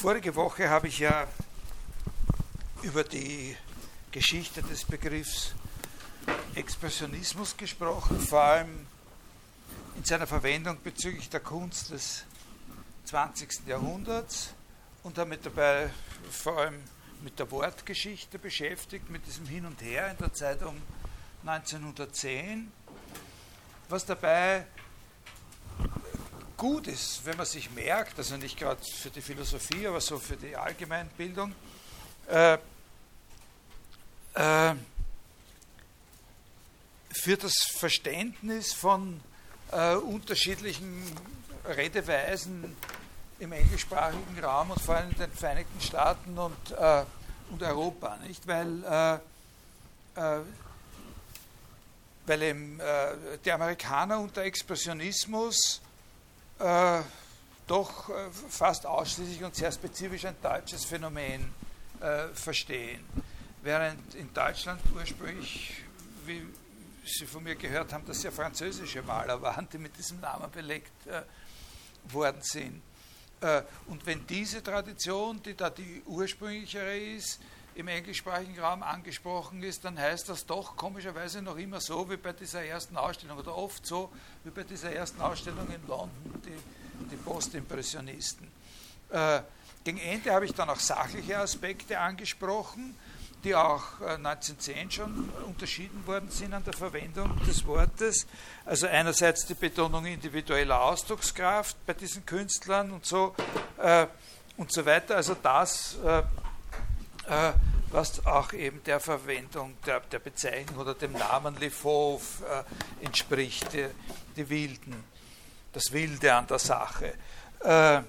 Vorige Woche habe ich ja über die Geschichte des Begriffs Expressionismus gesprochen, vor allem in seiner Verwendung bezüglich der Kunst des 20. Jahrhunderts und damit dabei vor allem mit der Wortgeschichte beschäftigt, mit diesem Hin und Her in der Zeit um 1910, was dabei gut ist, wenn man sich merkt, also nicht gerade für die Philosophie, aber so für die Allgemeinbildung, äh, äh, für das Verständnis von äh, unterschiedlichen Redeweisen im englischsprachigen Raum und vor allem in den Vereinigten Staaten und, äh, und Europa, nicht? Weil, äh, äh, weil eben, äh, die Amerikaner unter Expressionismus äh, doch äh, fast ausschließlich und sehr spezifisch ein deutsches Phänomen verstehen. Während in Deutschland ursprünglich, wie Sie von mir gehört haben, dass ja französische Maler waren, die mit diesem Namen belegt worden sind. Äh, und wenn diese Tradition, die da die ursprünglichere ist, im englischsprachigen Raum angesprochen ist, dann heißt das doch komischerweise noch immer so wie bei dieser ersten Ausstellung oder oft so wie bei dieser ersten Ausstellung in London, die, die Postimpressionisten. Äh, gegen Ende habe ich dann auch sachliche Aspekte angesprochen die auch 1910 äh, schon unterschieden worden sind an der Verwendung des Wortes. Also einerseits die Betonung individueller Ausdruckskraft bei diesen Künstlern und so äh, und so weiter. Also das, äh, äh, was auch eben der Verwendung der, der Bezeichnung oder dem Namen Le Fauve äh, entspricht, die, die, Wilden, das Wilde an der Sache. Äh,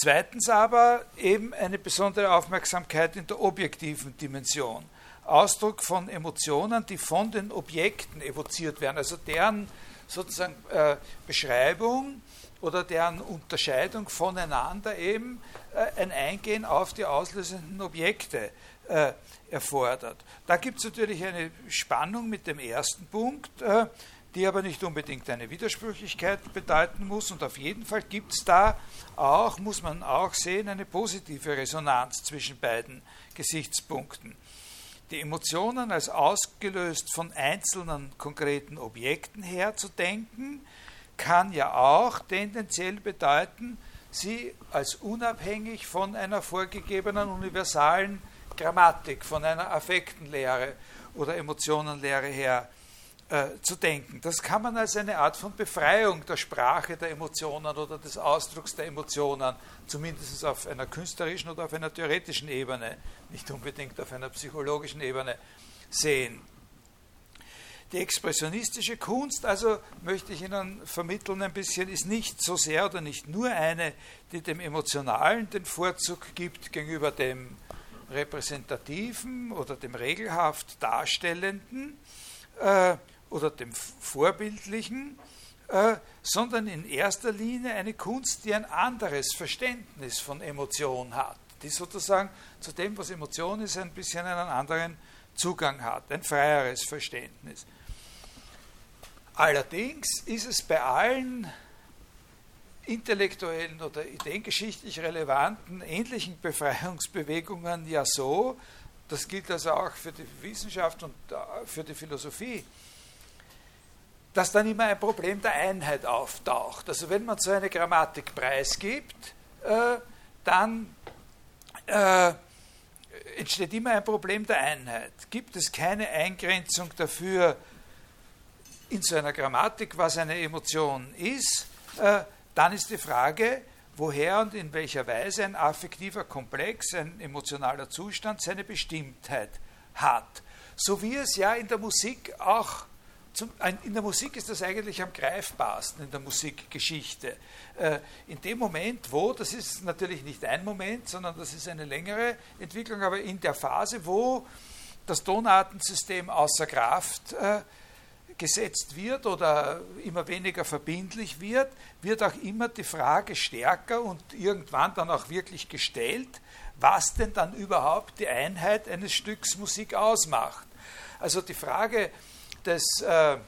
Zweitens aber eben eine besondere Aufmerksamkeit in der objektiven Dimension. Ausdruck von Emotionen, die von den Objekten evoziert werden, also deren sozusagen äh, Beschreibung oder deren Unterscheidung voneinander eben äh, ein Eingehen auf die auslösenden Objekte äh, erfordert. Da gibt es natürlich eine Spannung mit dem ersten Punkt, äh, die aber nicht unbedingt eine Widersprüchlichkeit bedeuten muss. Und auf jeden Fall gibt es da auch, muss man auch sehen, eine positive Resonanz zwischen beiden Gesichtspunkten. Die Emotionen als ausgelöst von einzelnen konkreten Objekten herzudenken, kann ja auch tendenziell bedeuten, sie als unabhängig von einer vorgegebenen universalen Grammatik, von einer Affektenlehre oder Emotionenlehre her äh, zu denken. Das kann man als eine Art von Befreiung der Sprache der Emotionen oder des Ausdrucks der Emotionen, zumindest auf einer künstlerischen oder auf einer theoretischen Ebene, nicht unbedingt auf einer psychologischen Ebene, sehen. Die expressionistische Kunst, also möchte ich Ihnen vermitteln ein bisschen, ist nicht so sehr oder nicht nur eine, die dem Emotionalen den Vorzug gibt gegenüber dem repräsentativen oder dem regelhaft Darstellenden, äh, oder dem Vorbildlichen, äh, sondern in erster Linie eine Kunst, die ein anderes Verständnis von Emotion hat, die sozusagen zu dem, was Emotion ist, ein bisschen einen anderen Zugang hat, ein freieres Verständnis. Allerdings ist es bei allen intellektuellen oder ideengeschichtlich relevanten ähnlichen Befreiungsbewegungen ja so, das gilt also auch für die Wissenschaft und äh, für die Philosophie, dass dann immer ein Problem der Einheit auftaucht. Also wenn man so eine Grammatik preisgibt, äh, dann äh, entsteht immer ein Problem der Einheit. Gibt es keine Eingrenzung dafür in so einer Grammatik, was eine Emotion ist, äh, dann ist die Frage, woher und in welcher Weise ein affektiver Komplex, ein emotionaler Zustand seine Bestimmtheit hat. So wie es ja in der Musik auch zum, in der Musik ist das eigentlich am greifbarsten, in der Musikgeschichte. Äh, in dem Moment, wo, das ist natürlich nicht ein Moment, sondern das ist eine längere Entwicklung, aber in der Phase, wo das Tonartensystem außer Kraft äh, gesetzt wird oder immer weniger verbindlich wird, wird auch immer die Frage stärker und irgendwann dann auch wirklich gestellt, was denn dann überhaupt die Einheit eines Stücks Musik ausmacht. Also die Frage, des, äh,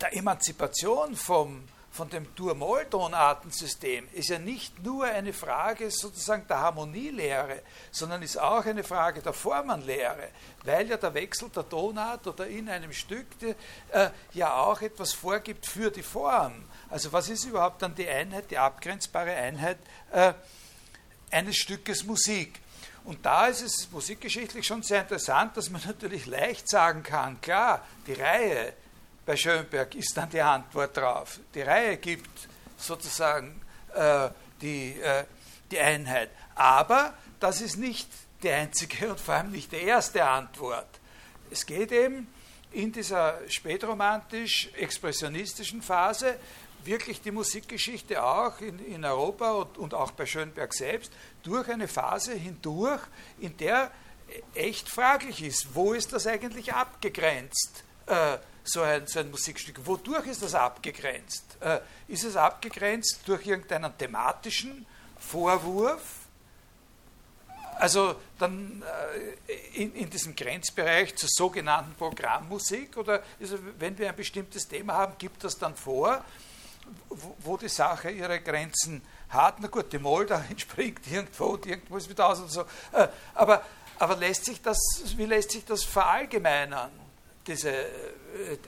der Emanzipation vom von dem Dur-Moll-Tonartensystem ist ja nicht nur eine Frage sozusagen der Harmonielehre, sondern ist auch eine Frage der Formenlehre, weil ja der Wechsel der Tonart oder in einem Stück äh, ja auch etwas vorgibt für die Form. Also was ist überhaupt dann die Einheit, die abgrenzbare Einheit äh, eines Stückes Musik? Und da ist es musikgeschichtlich schon sehr interessant, dass man natürlich leicht sagen kann, klar, die Reihe bei Schönberg ist dann die Antwort drauf. Die Reihe gibt sozusagen äh, die, äh, die Einheit. Aber das ist nicht die einzige und vor allem nicht die erste Antwort. Es geht eben in dieser spätromantisch-expressionistischen Phase wirklich die Musikgeschichte auch in, in Europa und, und, auch bei Schönberg selbst durch eine Phase hindurch, in der echt fraglich ist, wo ist das eigentlich abgegrenzt? Äh, so ein, so ein Musikstück. Wodurch ist das abgegrenzt? Äh, ist es abgegrenzt durch irgendeinen thematischen Vorwurf? Also dann äh, in, in, diesem Grenzbereich zur sogenannten Programmmusik oder es, wenn wir ein bestimmtes Thema haben, gibt das dann vor, wo, wo die Sache ihre Grenzen hat. Na gut, die Moldau entspringt irgendwo und irgendwo ist wieder aus und so. Äh, aber, aber lässt sich das, wie lässt sich das verallgemeinern? Diese, äh,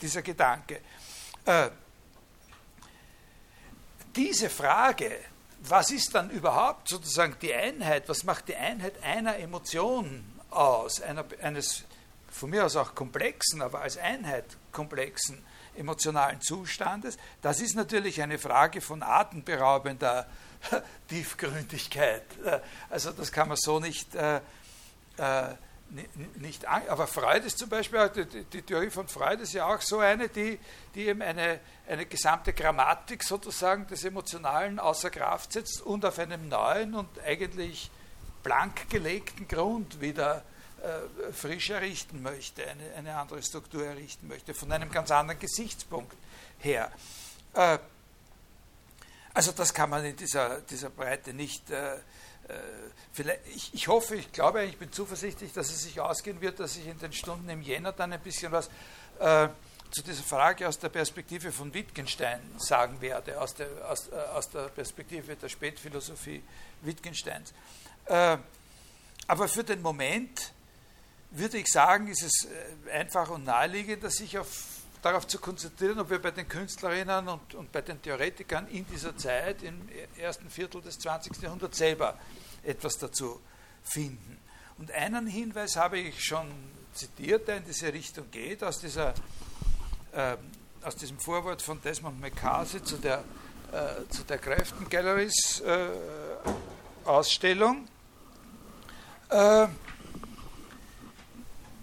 dieser Gedanke. Äh, diese Frage, was ist dann überhaupt sozusagen die Einheit, was macht die Einheit einer Emotion aus, einer, eines von mir aus auch komplexen, aber als Einheit komplexen emotionalen Zustandes, das ist natürlich eine Frage von atemberaubender Tiefgründigkeit. Äh, also das kann man so nicht äh, äh, nicht, aber Freud ist zum Beispiel, die, die, Theorie von Freud ist ja auch so eine, die, die eben eine, eine gesamte Grammatik sozusagen des Emotionalen außer Kraft setzt und auf einem neuen und eigentlich blank gelegten Grund wieder äh, frisch errichten möchte, eine, eine andere Struktur errichten möchte, von einem ganz anderen Gesichtspunkt her. Äh, also das kann man in dieser, dieser Breite nicht äh, ich, ich, hoffe, ich glaube, ich bin zuversichtlich, dass es sich ausgehen wird, dass ich in den Stunden im Jänner dann ein bisschen was äh, zu dieser Frage aus der Perspektive von Wittgenstein sagen werde, aus der, aus, äh, aus der Perspektive der Spätphilosophie Wittgensteins. Äh, aber für den Moment würde ich sagen, ist es äh, einfach und naheliegend, sich auf, darauf zu konzentrieren, ob wir bei den Künstlerinnen und, und bei den Theoretikern in dieser Zeit, im ersten Viertel des 20. Jahrhunderts selber etwas dazu finden. Und einen Hinweis habe ich schon zitiert, der in diese Richtung geht, aus, dieser, äh, aus diesem Vorwort von Desmond McCarthy zu der, äh, zu der Grafton Galleries äh, Ausstellung, äh,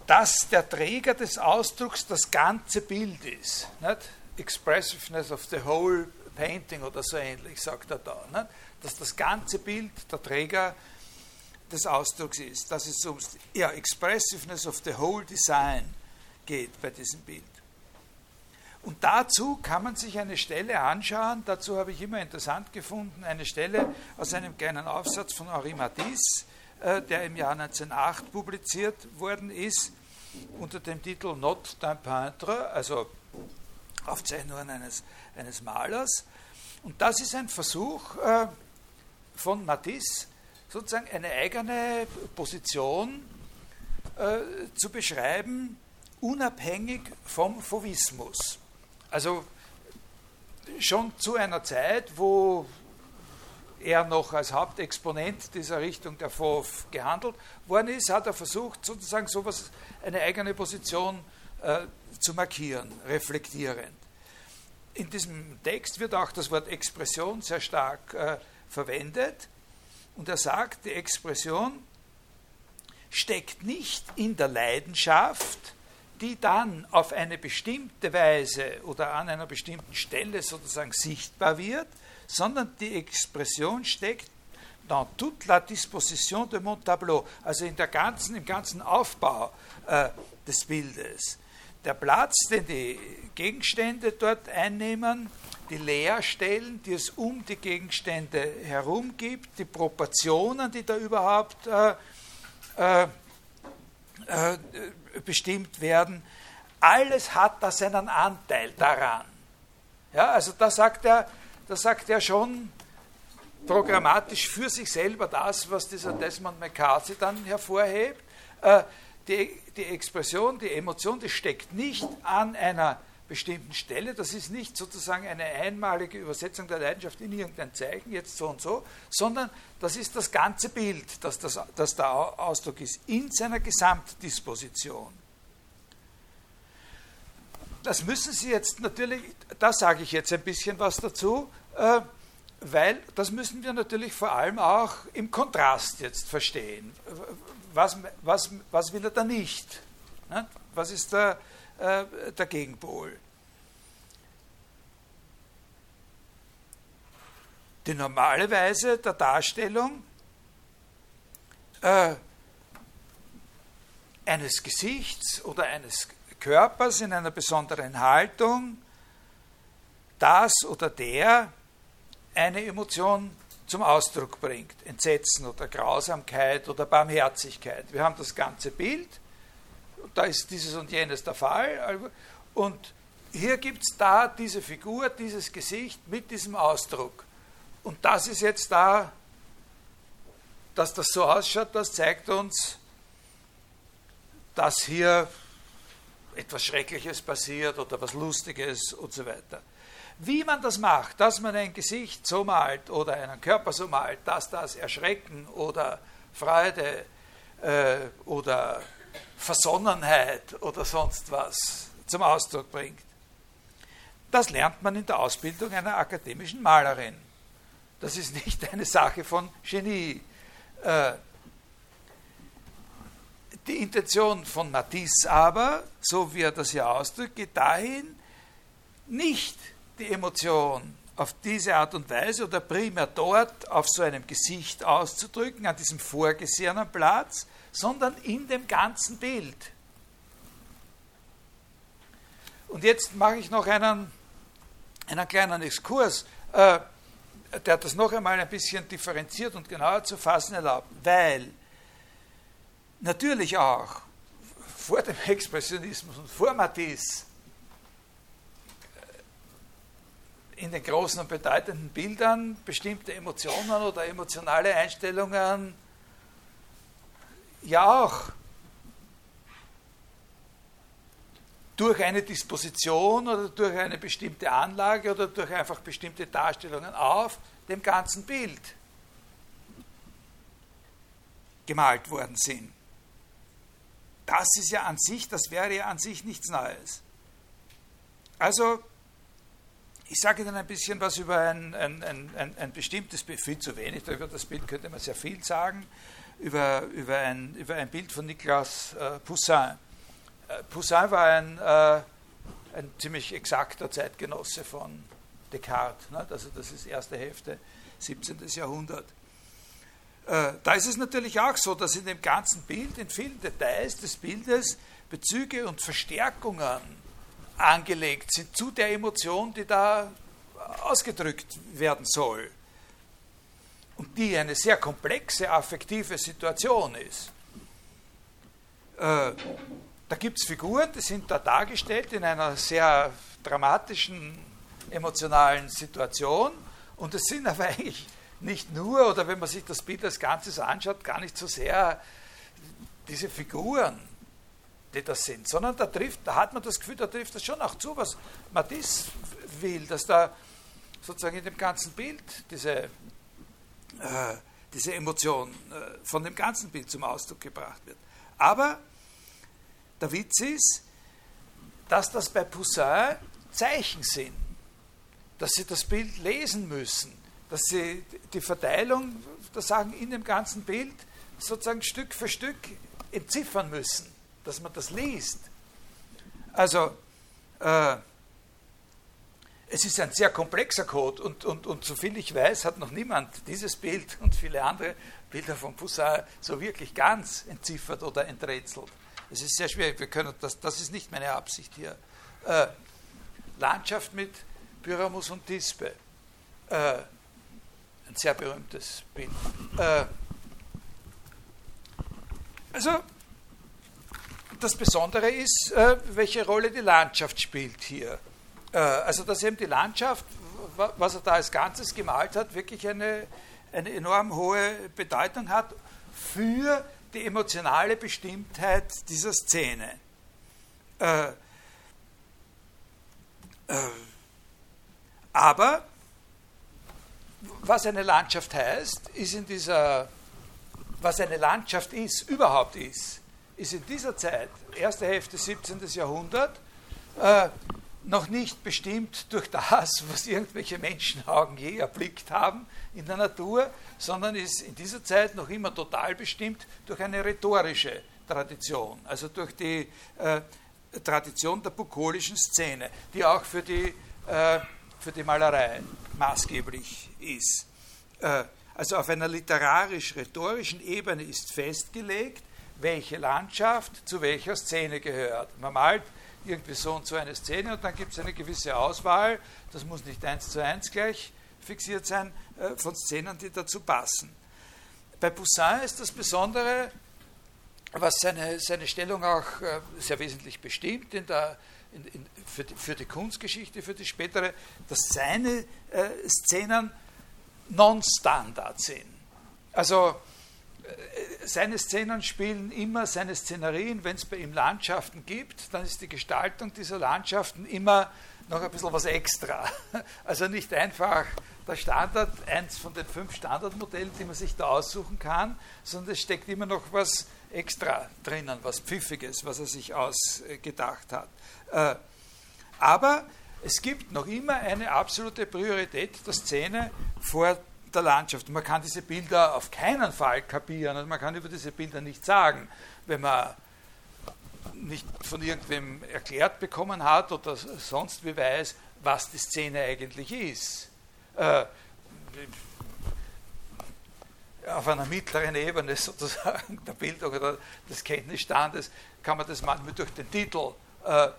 dass der Träger des Ausdrucks das ganze Bild ist. Nicht? Expressiveness of the whole painting oder so ähnlich, sagt er da. Nicht? Dass das ganze Bild der Träger des Ausdrucks ist, dass es um ja, Expressiveness of the whole design geht bei diesem Bild. Und dazu kann man sich eine Stelle anschauen, dazu habe ich immer interessant gefunden, eine Stelle aus einem kleinen Aufsatz von Henri Matisse, äh, der im Jahr 1908 publiziert worden ist, unter dem Titel Not d'un peintre, also Aufzeichnungen eines, eines Malers. Und das ist ein Versuch, äh, von Matisse sozusagen eine eigene Position äh, zu beschreiben, unabhängig vom Fauvismus. Also schon zu einer Zeit, wo er noch als Hauptexponent dieser Richtung der Fauve gehandelt worden ist, hat er versucht, sozusagen sowas, eine eigene Position äh, zu markieren, reflektierend. In diesem Text wird auch das Wort Expression sehr stark äh, verwendet. Und er sagt, die Expression steckt nicht in der Leidenschaft, die dann auf eine bestimmte Weise oder an einer bestimmten Stelle sozusagen sichtbar wird, sondern die Expression steckt dans toute la disposition de mon tableau, also in der ganzen, im ganzen Aufbau äh, des Bildes. Der Platz, den die Gegenstände dort einnehmen, die Leerstellen, die es um die Gegenstände herum gibt, die Proportionen, die da überhaupt äh, äh, äh, bestimmt werden, alles hat da seinen Anteil daran. Ja, also da sagt er, da sagt er schon programmatisch für sich selber das, was dieser Desmond McCarthy dann hervorhebt. Die, die Expression, die Emotion, die steckt nicht an einer bestimmten Stelle. Das ist nicht sozusagen eine einmalige Übersetzung der Leidenschaft in irgendein Zeichen, jetzt so und so, sondern das ist das ganze Bild, das, das, das der Ausdruck ist, in seiner Gesamtdisposition. Das müssen Sie jetzt natürlich, da sage ich jetzt ein bisschen was dazu, äh, weil das müssen wir natürlich vor allem auch im Kontrast jetzt verstehen. Was, was, was will er da nicht? Was ist der, äh, der Gegenpol? Die normale Weise der Darstellung äh, eines Gesichts oder eines Körpers in einer besonderen Haltung, das oder der eine Emotion zum Ausdruck bringt. Entsetzen oder Grausamkeit oder Barmherzigkeit. Wir haben das ganze Bild, da ist dieses und jenes der Fall. Und hier gibt es da diese Figur, dieses Gesicht mit diesem Ausdruck. Und das ist jetzt da, dass das so ausschaut, das zeigt uns, dass hier etwas Schreckliches passiert oder was Lustiges und so weiter. Wie man das macht, dass man ein Gesicht so malt oder einen Körper so malt, dass das Erschrecken oder Freude äh, oder Versonnenheit oder sonst was zum Ausdruck bringt, das lernt man in der Ausbildung einer akademischen Malerin. Das ist nicht eine Sache von Genie. Äh, die Intention von Matisse aber, so wie er das hier ausdrückt, geht dahin, nicht die Emotion auf diese Art und Weise oder primär dort auf so einem Gesicht auszudrücken, an diesem vorgesehenen Platz, sondern in dem ganzen Bild. Und jetzt mache ich noch einen, einen kleinen Exkurs, äh, der das noch einmal ein bisschen differenziert und genauer zu fassen erlaubt, weil natürlich auch vor dem Expressionismus und vor Matisse in den großen und bedeutenden Bildern bestimmte Emotionen oder emotionale Einstellungen ja auch durch eine Disposition oder durch eine bestimmte Anlage oder durch einfach bestimmte Darstellungen auf dem ganzen Bild gemalt worden sind. Das ist ja an sich, das wäre ja an sich nichts Neues. Also ich sage Ihnen ein bisschen was über ein, ein, ein, ein, bestimmtes Bild, viel zu wenig, über das Bild könnte man sehr viel sagen, über, über, ein, über ein Bild von Nicolas äh, Poussin. Äh, Poussin war ein, äh, ein ziemlich exakter Zeitgenosse von Descartes, ne? also das ist erste Hälfte 17. Jahrhundert. Äh, da ist es natürlich auch so, dass in dem ganzen Bild, in vielen Details des Bildes, Bezüge und Verstärkungen angelegt sind zu der Emotion, die da ausgedrückt werden soll. Und die eine sehr komplexe affektive Situation ist. Äh, da gibt es Figuren, die sind da dargestellt in einer sehr dramatischen, emotionalen Situation. Und es sind aber eigentlich nicht nur, oder wenn man sich das Bild als Ganzes anschaut, gar nicht so sehr diese Figuren, die das sind, sondern da trifft, da hat man das Gefühl, da trifft das schon auch zu, was Matisse will, dass da sozusagen in dem ganzen Bild diese, äh, diese Emotion äh, von dem ganzen Bild zum Ausdruck gebracht wird. Aber der Witz ist, dass das bei Poussin Zeichen sind, dass sie das Bild lesen müssen, dass sie die Verteilung der Sachen in dem ganzen Bild sozusagen Stück für Stück entziffern müssen dass man das liest. Also, äh, es ist ein sehr komplexer Code und, und, und soviel ich weiß, hat noch niemand dieses Bild und viele andere Bilder von Poussin so wirklich ganz entziffert oder enträtselt. Es ist sehr schwierig, wir können das, das ist nicht meine Absicht hier. Äh, Landschaft mit Pyramus und Dispe. Äh, ein sehr berühmtes Bild. Äh, also, das Besondere ist, äh, welche Rolle die Landschaft spielt hier. Äh, also dass eben die Landschaft, was er da als Ganzes gemalt hat, wirklich eine, eine enorm hohe Bedeutung hat für die emotionale Bestimmtheit dieser Szene. Äh, aber was eine Landschaft heißt, ist in dieser, was eine Landschaft ist, überhaupt ist, ist in dieser Zeit, erste Hälfte 17. Jahrhundert, äh, noch nicht bestimmt durch das, was irgendwelche Menschenaugen je erblickt haben in der Natur, sondern ist in dieser Zeit noch immer total bestimmt durch eine rhetorische Tradition, also durch die äh, Tradition der bukolischen Szene, die auch für die, äh, für die Malerei maßgeblich ist. Äh, also auf einer literarisch-rhetorischen Ebene ist festgelegt, welche Landschaft zu welcher Szene gehört. Man malt irgendwie so und so eine Szene und dann gibt es eine gewisse Auswahl, das muss nicht eins zu eins gleich fixiert sein, äh, von Szenen, die dazu passen. Bei Poussin ist das Besondere, was seine, seine Stellung auch äh, sehr wesentlich bestimmt in der, in, in, für, die, für, die, Kunstgeschichte, für die spätere, dass seine äh, Szenen non-Standard sind. Also seine Szenen spielen immer seine Szenerien, wenn es bei ihm Landschaften gibt, dann ist die Gestaltung dieser Landschaften immer noch ein bisschen was extra. Also nicht einfach der Standard, eins von den fünf Standardmodellen, die man sich da aussuchen kann, sondern es steckt immer noch was extra drinnen, was Pfiffiges, was er sich ausgedacht hat. Äh, aber es gibt noch immer eine absolute Priorität der Szene vor der Landschaft. Man kann diese Bilder auf keinen Fall kapieren, also man kann über diese Bilder nichts sagen, wenn man nicht von irgendwem erklärt bekommen hat oder sonst wie weiß, was die Szene eigentlich ist. Äh, auf einer mittleren Ebene sozusagen der Bildung oder des Kenntnisstandes kann man das manchmal durch den Titel äh,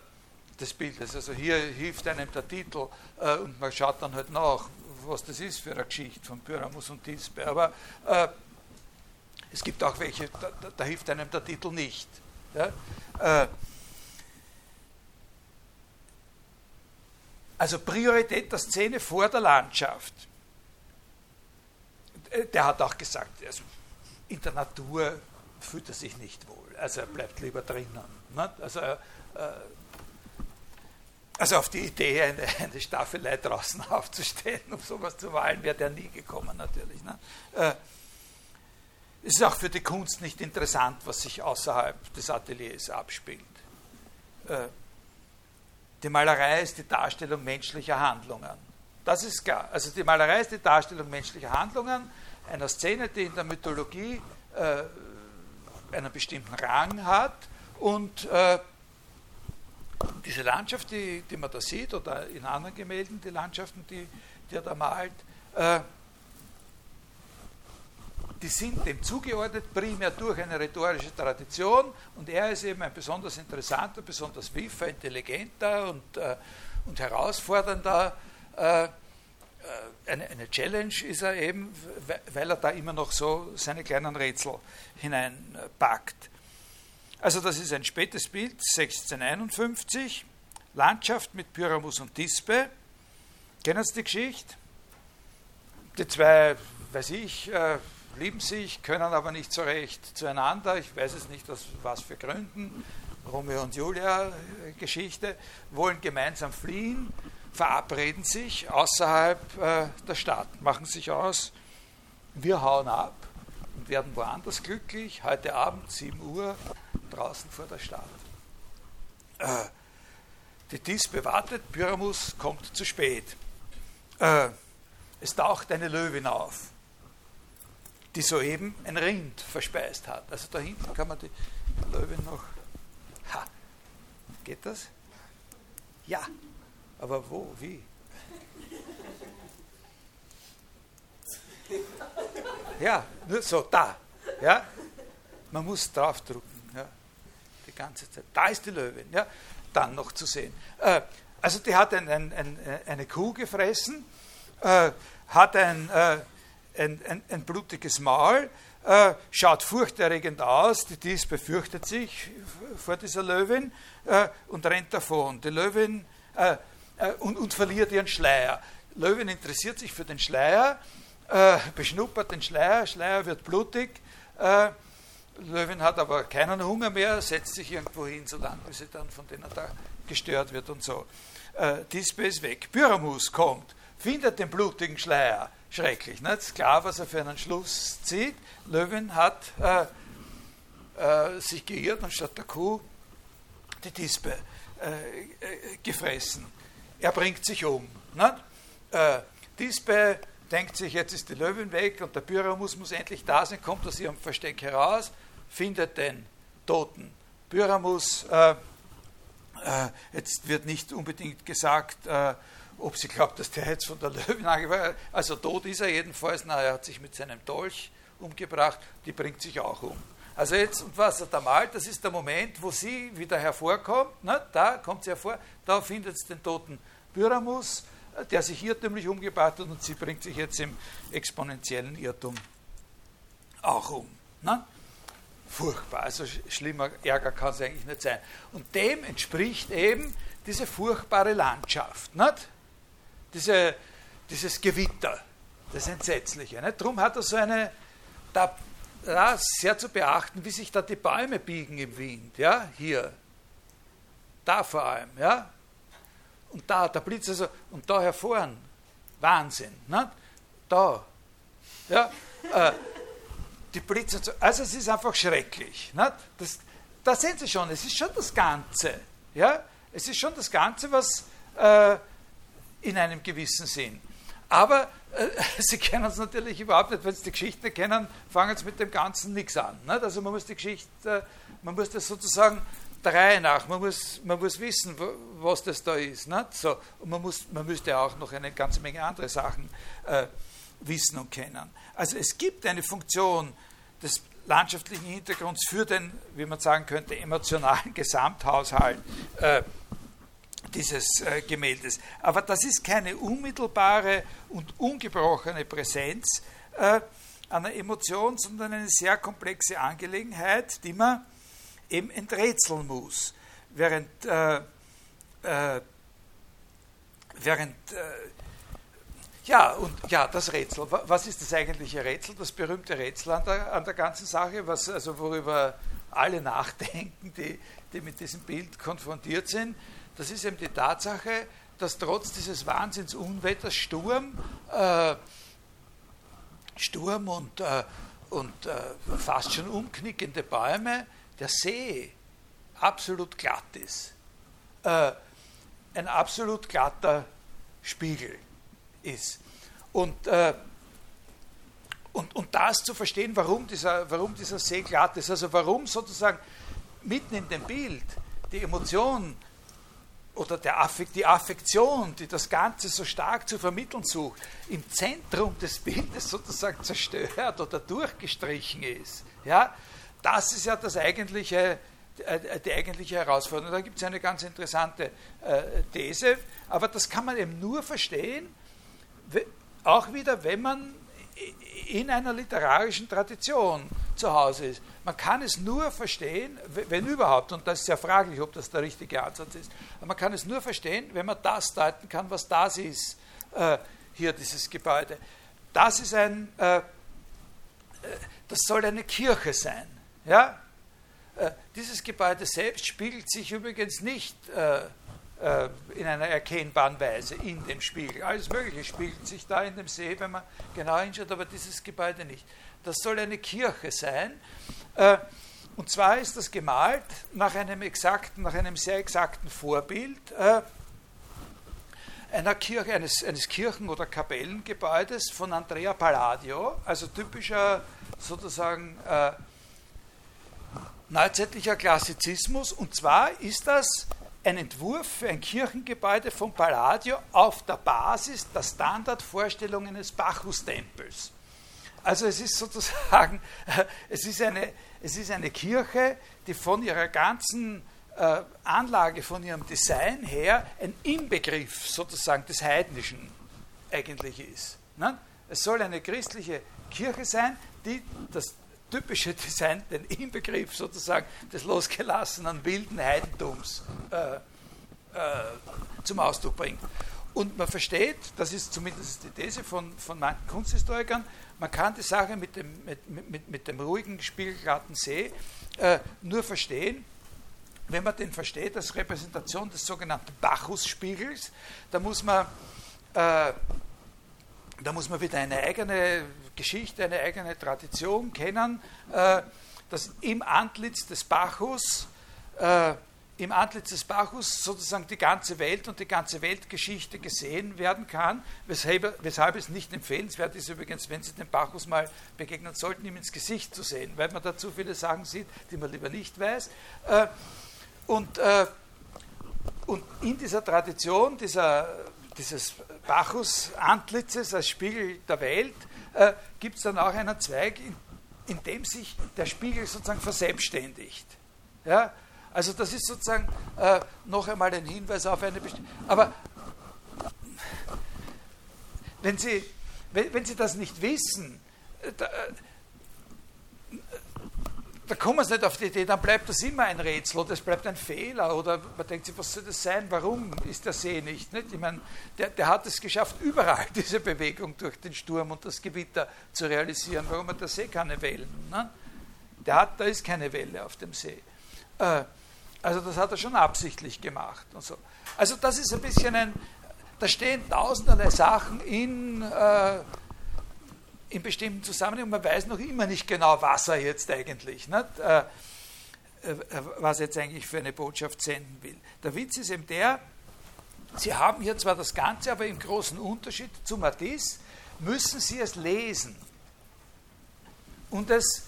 des Bildes. Also hier hilft einem der Titel äh, und man schaut dann halt nach, was das ist für eine Geschichte von Pyramus und Tisbe. Aber äh, es gibt auch welche, da, da, hilft einem der Titel nicht. Ja? Äh, also Priorität der Szene vor der Landschaft. Äh, der hat auch gesagt, also in der Natur fühlt er sich nicht wohl. Also er bleibt lieber drinnen. Ne? Also äh, also auf die Idee, eine, eine Staffelei draußen aufzustellen, um sowas zu malen, wäre der nie gekommen natürlich. Ne? Äh, es ist auch für die Kunst nicht interessant, was sich außerhalb des Ateliers abspielt. Äh, die Malerei ist die Darstellung menschlicher Handlungen. Das ist klar. Also die Malerei ist die Darstellung menschlicher Handlungen, einer Szene, die in der Mythologie äh, einen bestimmten Rang hat und äh, diese Landschaft, die, die man da sieht, oder in anderen Gemälden, die Landschaften, die, die er da malt, äh, die sind dem zugeordnet, primär durch eine rhetorische Tradition und er ist eben ein besonders interessanter, besonders wiffer, intelligenter und, äh, und herausfordernder. Äh, äh eine, eine, Challenge ist er eben, weil er da immer noch so seine kleinen Rätsel hineinpackt. Also das ist ein spätes Bild, 1651, Landschaft mit Pyramus und Dispe. Kennen Sie die Geschichte? Die zwei, weiß ich, äh, lieben sich, können aber nicht so recht zueinander. Ich weiß es nicht, aus was für Gründen. Romeo und Julia äh, Geschichte, wollen gemeinsam fliehen, verabreden sich außerhalb äh, der Stadt, machen sich aus, wir hauen ab und werden woanders glücklich. Heute Abend, 7 Uhr, draußen vor der Stadt. Äh, die Dispe wartet, Pyramus kommt zu spät. Äh, es taucht eine Löwin auf, die soeben ein Rind verspeist hat. Also da hinten kann man die Löwin noch. Ha, geht das? Ja, aber wo, wie? Ja, nur so, da. Ja? Man muss draufdrücken ganze Zeit. Da ist die Löwin, ja, dann noch zu sehen. Äh, also die hat ein, ein, ein, eine Kuh gefressen, äh, hat ein, äh, ein, blutiges Maul, äh, schaut furchterregend aus, die Dies befürchtet sich vor dieser Löwin äh, und rennt davon. Die Löwin, äh, und, und verliert ihren Schleier. Löwen interessiert sich für den Schleier, beschnuppert den Schleier, Schleier wird blutig. Löwen hat aber keinen Hunger mehr, setzt sich irgendwo hin, solange bis sie dann von denen da gestört wird und so. Äh, Dispe ist weg. Pyramus kommt, findet den blutigen Schleier. Schrecklich, nicht? Klar, was er für einen Schluss zieht. Löwen hat äh, äh, sich geirrt und statt der Kuh die Dispe äh, äh, gefressen. Er bringt sich um. Äh, Dispe denkt sich, jetzt ist die Löwin weg und der Pyramus muss endlich da sein, kommt aus ihrem Versteck heraus, findet den toten Pyramus. Äh, äh, jetzt wird nicht unbedingt gesagt, äh, ob sie glaubt, dass der jetzt von der Löwin angefallen Also tot ist er jedenfalls. Na, er hat sich mit seinem Dolch umgebracht, die bringt sich auch um. Also jetzt, was er da malt, das ist der Moment, wo sie wieder hervorkommt. Ne? Da kommt sie hervor, da findet sie den toten Pyramus der sich irrtümlich umgebracht hat und sie bringt sich jetzt im exponentiellen Irrtum auch um. Ne? Furchtbar, also schlimmer Ärger kann es eigentlich nicht sein. Und dem entspricht eben diese furchtbare Landschaft, nicht? Diese, dieses Gewitter, das Entsetzliche. Nicht? Darum hat er so eine, da, da sehr zu beachten, wie sich da die Bäume biegen im Wind, ja, hier, da vor allem, ja, und da, der Blitz, also, und da hervorn. Wahnsinn. Ne? Da. Ja, äh, die Blitze, also es ist einfach schrecklich. Ne? Das, da sehen Sie schon, es ist schon das Ganze. Ja? Es ist schon das Ganze, was äh, in einem gewissen Sinn. Aber äh, Sie kennen es natürlich überhaupt nicht, wenn Sie die Geschichte kennen, fangen Sie mit dem Ganzen nichts an. Nicht? Also man muss die Geschichte, man muss das sozusagen der Reihe nach. Man muss, man muss wissen, was das da ist. Nicht? So, und man, muss, man müsste auch noch eine ganze Menge andere Sachen äh, wissen und kennen. Also es gibt eine Funktion des landschaftlichen Hintergrunds für den, wie man sagen könnte, emotionalen Gesamthaushalt äh, dieses äh, Gemäldes. Aber das ist keine unmittelbare und ungebrochene Präsenz äh, einer Emotion, sondern eine sehr komplexe Angelegenheit, die man eben enträtseln muss. Während, äh, äh, während äh, ja, und ja, das Rätsel. Was ist das eigentliche Rätsel? Das berühmte Rätsel an der, an der ganzen Sache, was, also worüber alle nachdenken, die, die mit diesem Bild konfrontiert sind. Das ist eben die Tatsache, dass trotz dieses Wahnsinnsunwetters Sturm, äh, Sturm und, äh, und äh, fast schon umknickende Bäume der See absolut glatt ist, äh, ein absolut glatter Spiegel ist. Und, äh, und, und das zu verstehen, warum dieser, warum dieser See glatt ist, also warum sozusagen mitten in dem Bild die Emotion oder der Affekt, die Affektion, die das Ganze so stark zu vermitteln sucht, im Zentrum des Bildes sozusagen zerstört oder durchgestrichen ist. Ja? Das ist ja das eigentliche, äh, die eigentliche Herausforderung. Da gibt es eine ganz interessante äh, These, aber das kann man eben nur verstehen, auch wieder, wenn man in einer literarischen Tradition zu Hause ist. Man kann es nur verstehen, wenn überhaupt, und das ist ja fraglich, ob das der richtige Ansatz ist, aber man kann es nur verstehen, wenn man das deuten kann, was das ist, äh, hier dieses Gebäude. Das ist ein, äh, äh das soll eine Kirche sein. Ja? Äh, dieses Gebäude selbst spiegelt sich übrigens nicht äh, in einer erkennbaren Weise in dem Spiegel. Alles Mögliche spiegelt sich da in dem See, wenn man genau hinschaut, aber dieses Gebäude nicht. Das soll eine Kirche sein. Äh, und zwar ist das gemalt nach einem exakten, nach einem sehr exakten Vorbild äh, einer Kirche, eines, eines Kirchen- oder Kapellengebäudes von Andrea Palladio, also typischer sozusagen äh, neuzeitlicher Klassizismus. Und zwar ist das ein Entwurf für ein Kirchengebäude von Palladio auf der Basis der Standardvorstellungen eines Bacchus-Tempels. Also es ist sozusagen, es ist eine, es ist eine Kirche, die von ihrer ganzen äh, Anlage, von ihrem Design her ein Inbegriff sozusagen des Heidnischen eigentlich ist. Ne? Es soll eine christliche Kirche sein, die das typische Design, den Inbegriff sozusagen des losgelassenen wilden Heidentums äh, äh, zum Ausdruck bringt. Und man versteht, das ist zumindest die These von, von manchen Kunsthistorikern, man kann die Sache mit dem, mit, mit, mit dem ruhigen, spiegelglatten See äh, nur verstehen, wenn man den versteht als Repräsentation des sogenannten Bacchus-Spiegels. Da muss äh, da muss man wieder eine eigene Geschichte, eine eigene Tradition kennen, äh, dass im Antlitz des Bacchus, äh, im Antlitz des Bacchus sozusagen die ganze Welt und die ganze Weltgeschichte gesehen werden kann, weshalb, weshalb es nicht empfehlenswert ist, übrigens, wenn Sie dem Bacchus mal begegnen sollten, ihm ins Gesicht zu sehen, weil man da zu viele Sachen sieht, die man lieber nicht weiß. Äh, und, und in dieser Tradition, dieser, dieses Bacchus-Antlitzes als Spiegel der Welt, äh, gibt es dann auch einen Zweig, in, in, dem sich der Spiegel sozusagen verselbstständigt. Ja? Also das ist sozusagen äh, noch einmal ein Hinweis auf eine bestimmte... Aber wenn Sie, wenn, wenn Sie das nicht wissen, äh, da, äh, da kommen sie nicht auf die Idee, dann bleibt das immer ein Rätsel oder es bleibt ein Fehler oder man denkt sich, was soll das sein, warum ist der See nicht? nicht? Ich meine, der, der hat es geschafft, überall diese Bewegung durch den Sturm und das Gewitter zu realisieren. Warum hat der See keine Wellen? Ne? Der hat, da ist keine Welle auf dem See. Äh, also das hat er schon absichtlich gemacht und so. Also das ist ein bisschen ein, da stehen tausenderlei Sachen in äh, in bestimmten Zusammenhängen, man weiß noch immer nicht genau, was er jetzt eigentlich, nicht? Äh, äh, was er jetzt eigentlich für eine Botschaft senden will. Der Witz ist eben der, Sie haben hier zwar das Ganze, aber im großen Unterschied zu Matisse müssen Sie es lesen. Und es,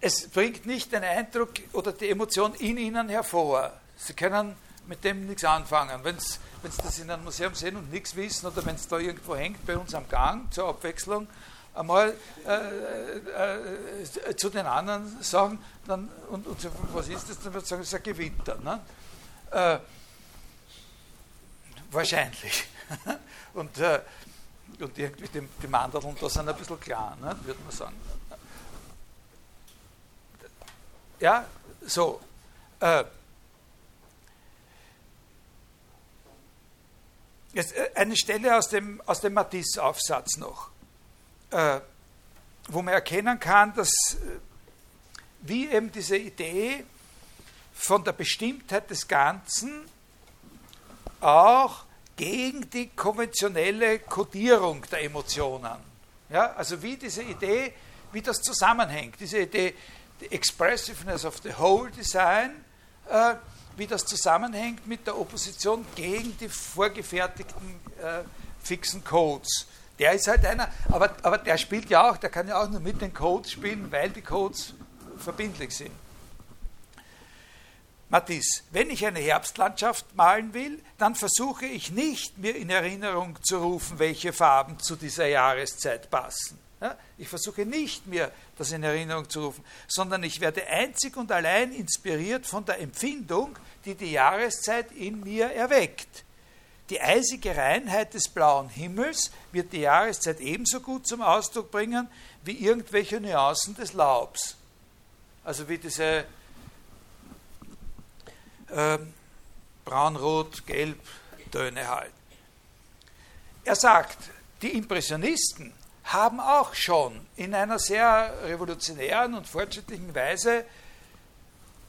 es bringt nicht den Eindruck oder die Emotion in Ihnen hervor. Sie können mit dem nichts anfangen. Wenn Sie das in einem Museum sehen und nichts wissen oder wenn es da irgendwo hängt bei uns am Gang zur Abwechslung, einmal äh, äh, zu den anderen sagen, dann, und, und was ist das? Dann wird sagen, es ist ein Gewitter. Ne? Äh, wahrscheinlich. und, äh, und irgendwie die, die Mandeln da sind ein bisschen klar, ne? würde man sagen. Ja, so. Äh, Jetzt äh, eine Stelle aus dem, aus dem Matisse-Aufsatz noch äh, wo man erkennen kann, dass äh, wie eben diese Idee von der Bestimmtheit des Ganzen auch gegen die konventionelle Kodierung der Emotionen. Ja, also wie diese Idee, wie das zusammenhängt, diese Idee, die Expressiveness of the Whole Design, äh, wie das zusammenhängt mit der Opposition gegen die vorgefertigten äh, fixen Codes. Der ist halt einer, aber, aber der spielt ja auch, der kann ja auch nur mit den Codes spielen, weil die Codes verbindlich sind. Matisse, wenn ich eine Herbstlandschaft malen will, dann versuche ich nicht, mir in Erinnerung zu rufen, welche Farben zu dieser Jahreszeit passen. Ich versuche nicht, mir das in Erinnerung zu rufen, sondern ich werde einzig und allein inspiriert von der Empfindung, die die Jahreszeit in mir erweckt. Die eisige Reinheit des blauen Himmels wird die Jahreszeit ebenso gut zum Ausdruck bringen wie irgendwelche Nuancen des Laubs. Also wie diese äh, braun-rot, gelb Töne halt. Er sagt, die Impressionisten haben auch schon in einer sehr revolutionären und fortschrittlichen Weise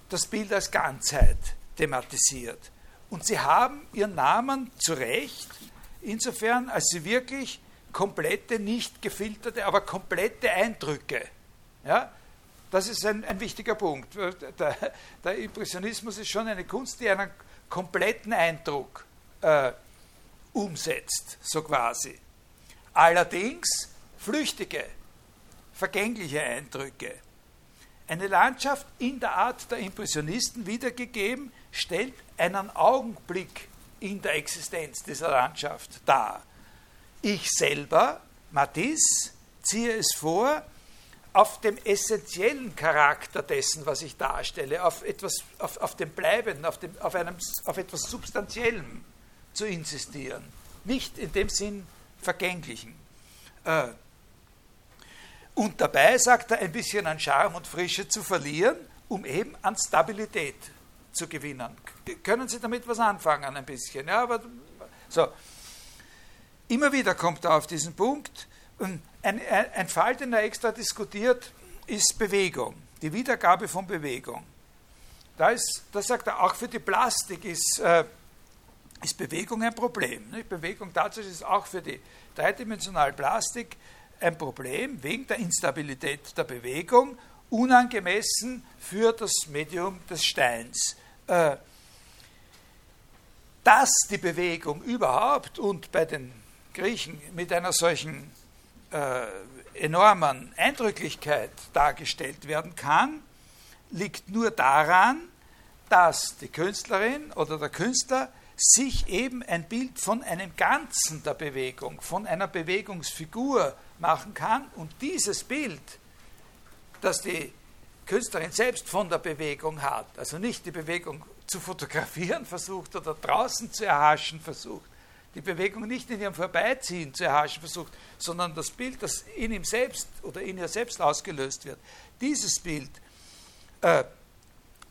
das Bild als Ganzheit thematisiert. Und sie haben ihren Namen zu Recht, insofern, als sie wirklich komplette, nicht gefilterte, aber komplette Eindrücke. Ja, das ist ein, ein wichtiger Punkt. Der, der, Impressionismus ist schon eine Kunst, die einen kompletten Eindruck äh, umsetzt, so quasi. Allerdings flüchtige, vergängliche Eindrücke. Eine Landschaft in der Art der Impressionisten wiedergegeben, stellt einen Augenblick in der Existenz dieser Landschaft dar. Ich selber, Matisse, ziehe es vor, auf dem essentiellen Charakter dessen, was ich darstelle, auf etwas, auf, auf dem Bleibenden, auf, dem, auf, einem, auf etwas Substanziellem zu insistieren. Nicht in dem Sinn Vergänglichen. Äh, und dabei, sagt er, ein bisschen an Charme und Frische zu verlieren, um eben an Stabilität zu gewinnen. Können Sie damit was anfangen ein bisschen? Ja, aber so. Immer wieder kommt er auf diesen Punkt. Ein, ein, ein Fall, den er extra diskutiert, ist Bewegung, die Wiedergabe von Bewegung. Da, ist, da sagt er, auch für die Plastik ist, äh, ist Bewegung ein Problem. Nicht? Bewegung tatsächlich ist auch für die dreidimensionale Plastik ein Problem wegen der Instabilität der Bewegung, unangemessen für das Medium des Steins. Äh, dass die Bewegung überhaupt und bei den Griechen mit einer solchen äh, enormen Eindrücklichkeit dargestellt werden kann, liegt nur daran, dass die Künstlerin oder der Künstler sich eben ein Bild von einem Ganzen der Bewegung, von einer Bewegungsfigur machen kann und dieses Bild, das die Künstlerin selbst von der Bewegung hat, also nicht die Bewegung zu fotografieren versucht oder draußen zu erhaschen versucht, die Bewegung nicht in ihrem Vorbeiziehen zu erhaschen versucht, sondern das Bild, das in ihm selbst oder in ihr selbst ausgelöst wird, dieses Bild äh,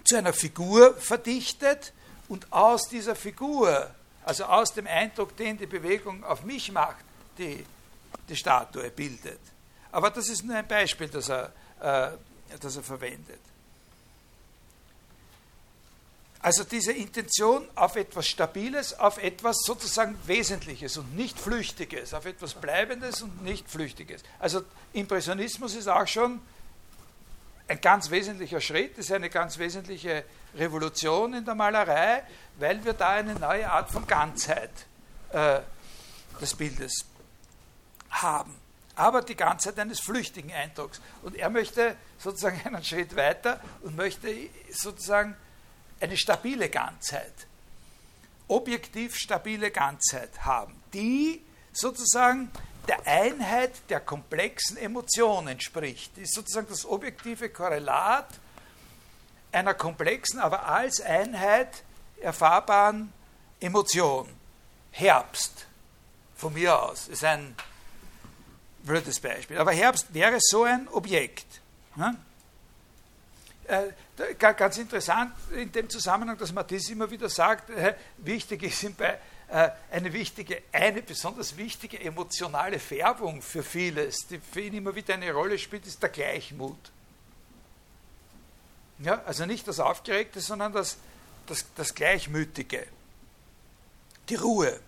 zu einer Figur verdichtet und aus dieser Figur, also aus dem Eindruck, den die Bewegung auf mich macht, die, die Statue bildet. Aber das ist nur ein Beispiel, das er, äh, das er verwendet. Also diese Intention auf etwas Stabiles, auf etwas sozusagen Wesentliches und nicht Flüchtiges, auf etwas Bleibendes und nicht Flüchtiges. Also Impressionismus ist auch schon ein ganz wesentlicher Schritt, ist eine ganz wesentliche Revolution in der Malerei, weil wir da eine neue Art von Ganzheit äh, des Bildes haben. Aber die Ganzheit eines flüchtigen Eindrucks. Und er möchte sozusagen einen Schritt weiter und möchte sozusagen eine stabile Ganzheit, objektiv stabile Ganzheit haben, die sozusagen der Einheit der komplexen Emotionen entspricht. Das ist sozusagen das objektive Korrelat einer komplexen, aber als Einheit erfahrbaren Emotion. Herbst, von mir aus, ist ein blödes Beispiel. Aber Herbst wäre so ein Objekt. Äh, ganz interessant in dem Zusammenhang, dass Matisse immer wieder sagt, äh, wichtig ist ihm bei äh, eine wichtige, eine besonders wichtige emotionale Färbung für vieles, die für ihn immer wieder eine Rolle spielt, ist der Gleichmut. Ja, also nicht das Aufgeregte, sondern das, das, das Gleichmütige. Die Ruhe.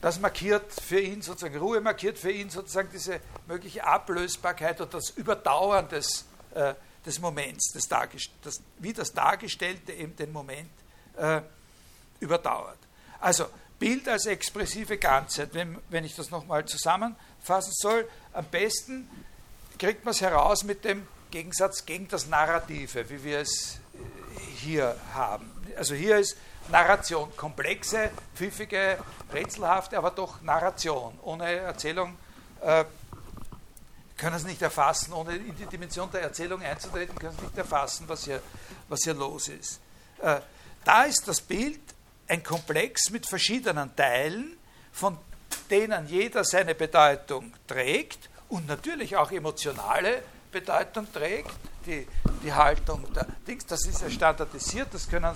Das markiert für ihn sozusagen, Ruhe markiert für ihn sozusagen diese mögliche Ablösbarkeit oder das Überdauern des, äh, des Moments, des das, wie das Dargestellte eben den Moment äh, überdauert. Also Bild als expressive Ganzheit, wenn, wenn ich das nochmal zusammenfassen soll, am besten kriegt man es heraus mit dem Gegensatz gegen das Narrative, wie wir es äh, hier haben. Also hier ist Narration komplexe, pfiffige, rätselhafte, aber doch Narration. Ohne Erzählung äh, können es nicht erfassen, ohne in die Dimension der Erzählung einzutreten, können es nicht erfassen, was hier, was hier los ist. Äh, da ist das Bild ein Komplex mit verschiedenen Teilen, von denen jeder seine Bedeutung trägt und natürlich auch emotionale Bedeutung trägt, die, die Haltung der Dings, das ist ja standardisiert, das können,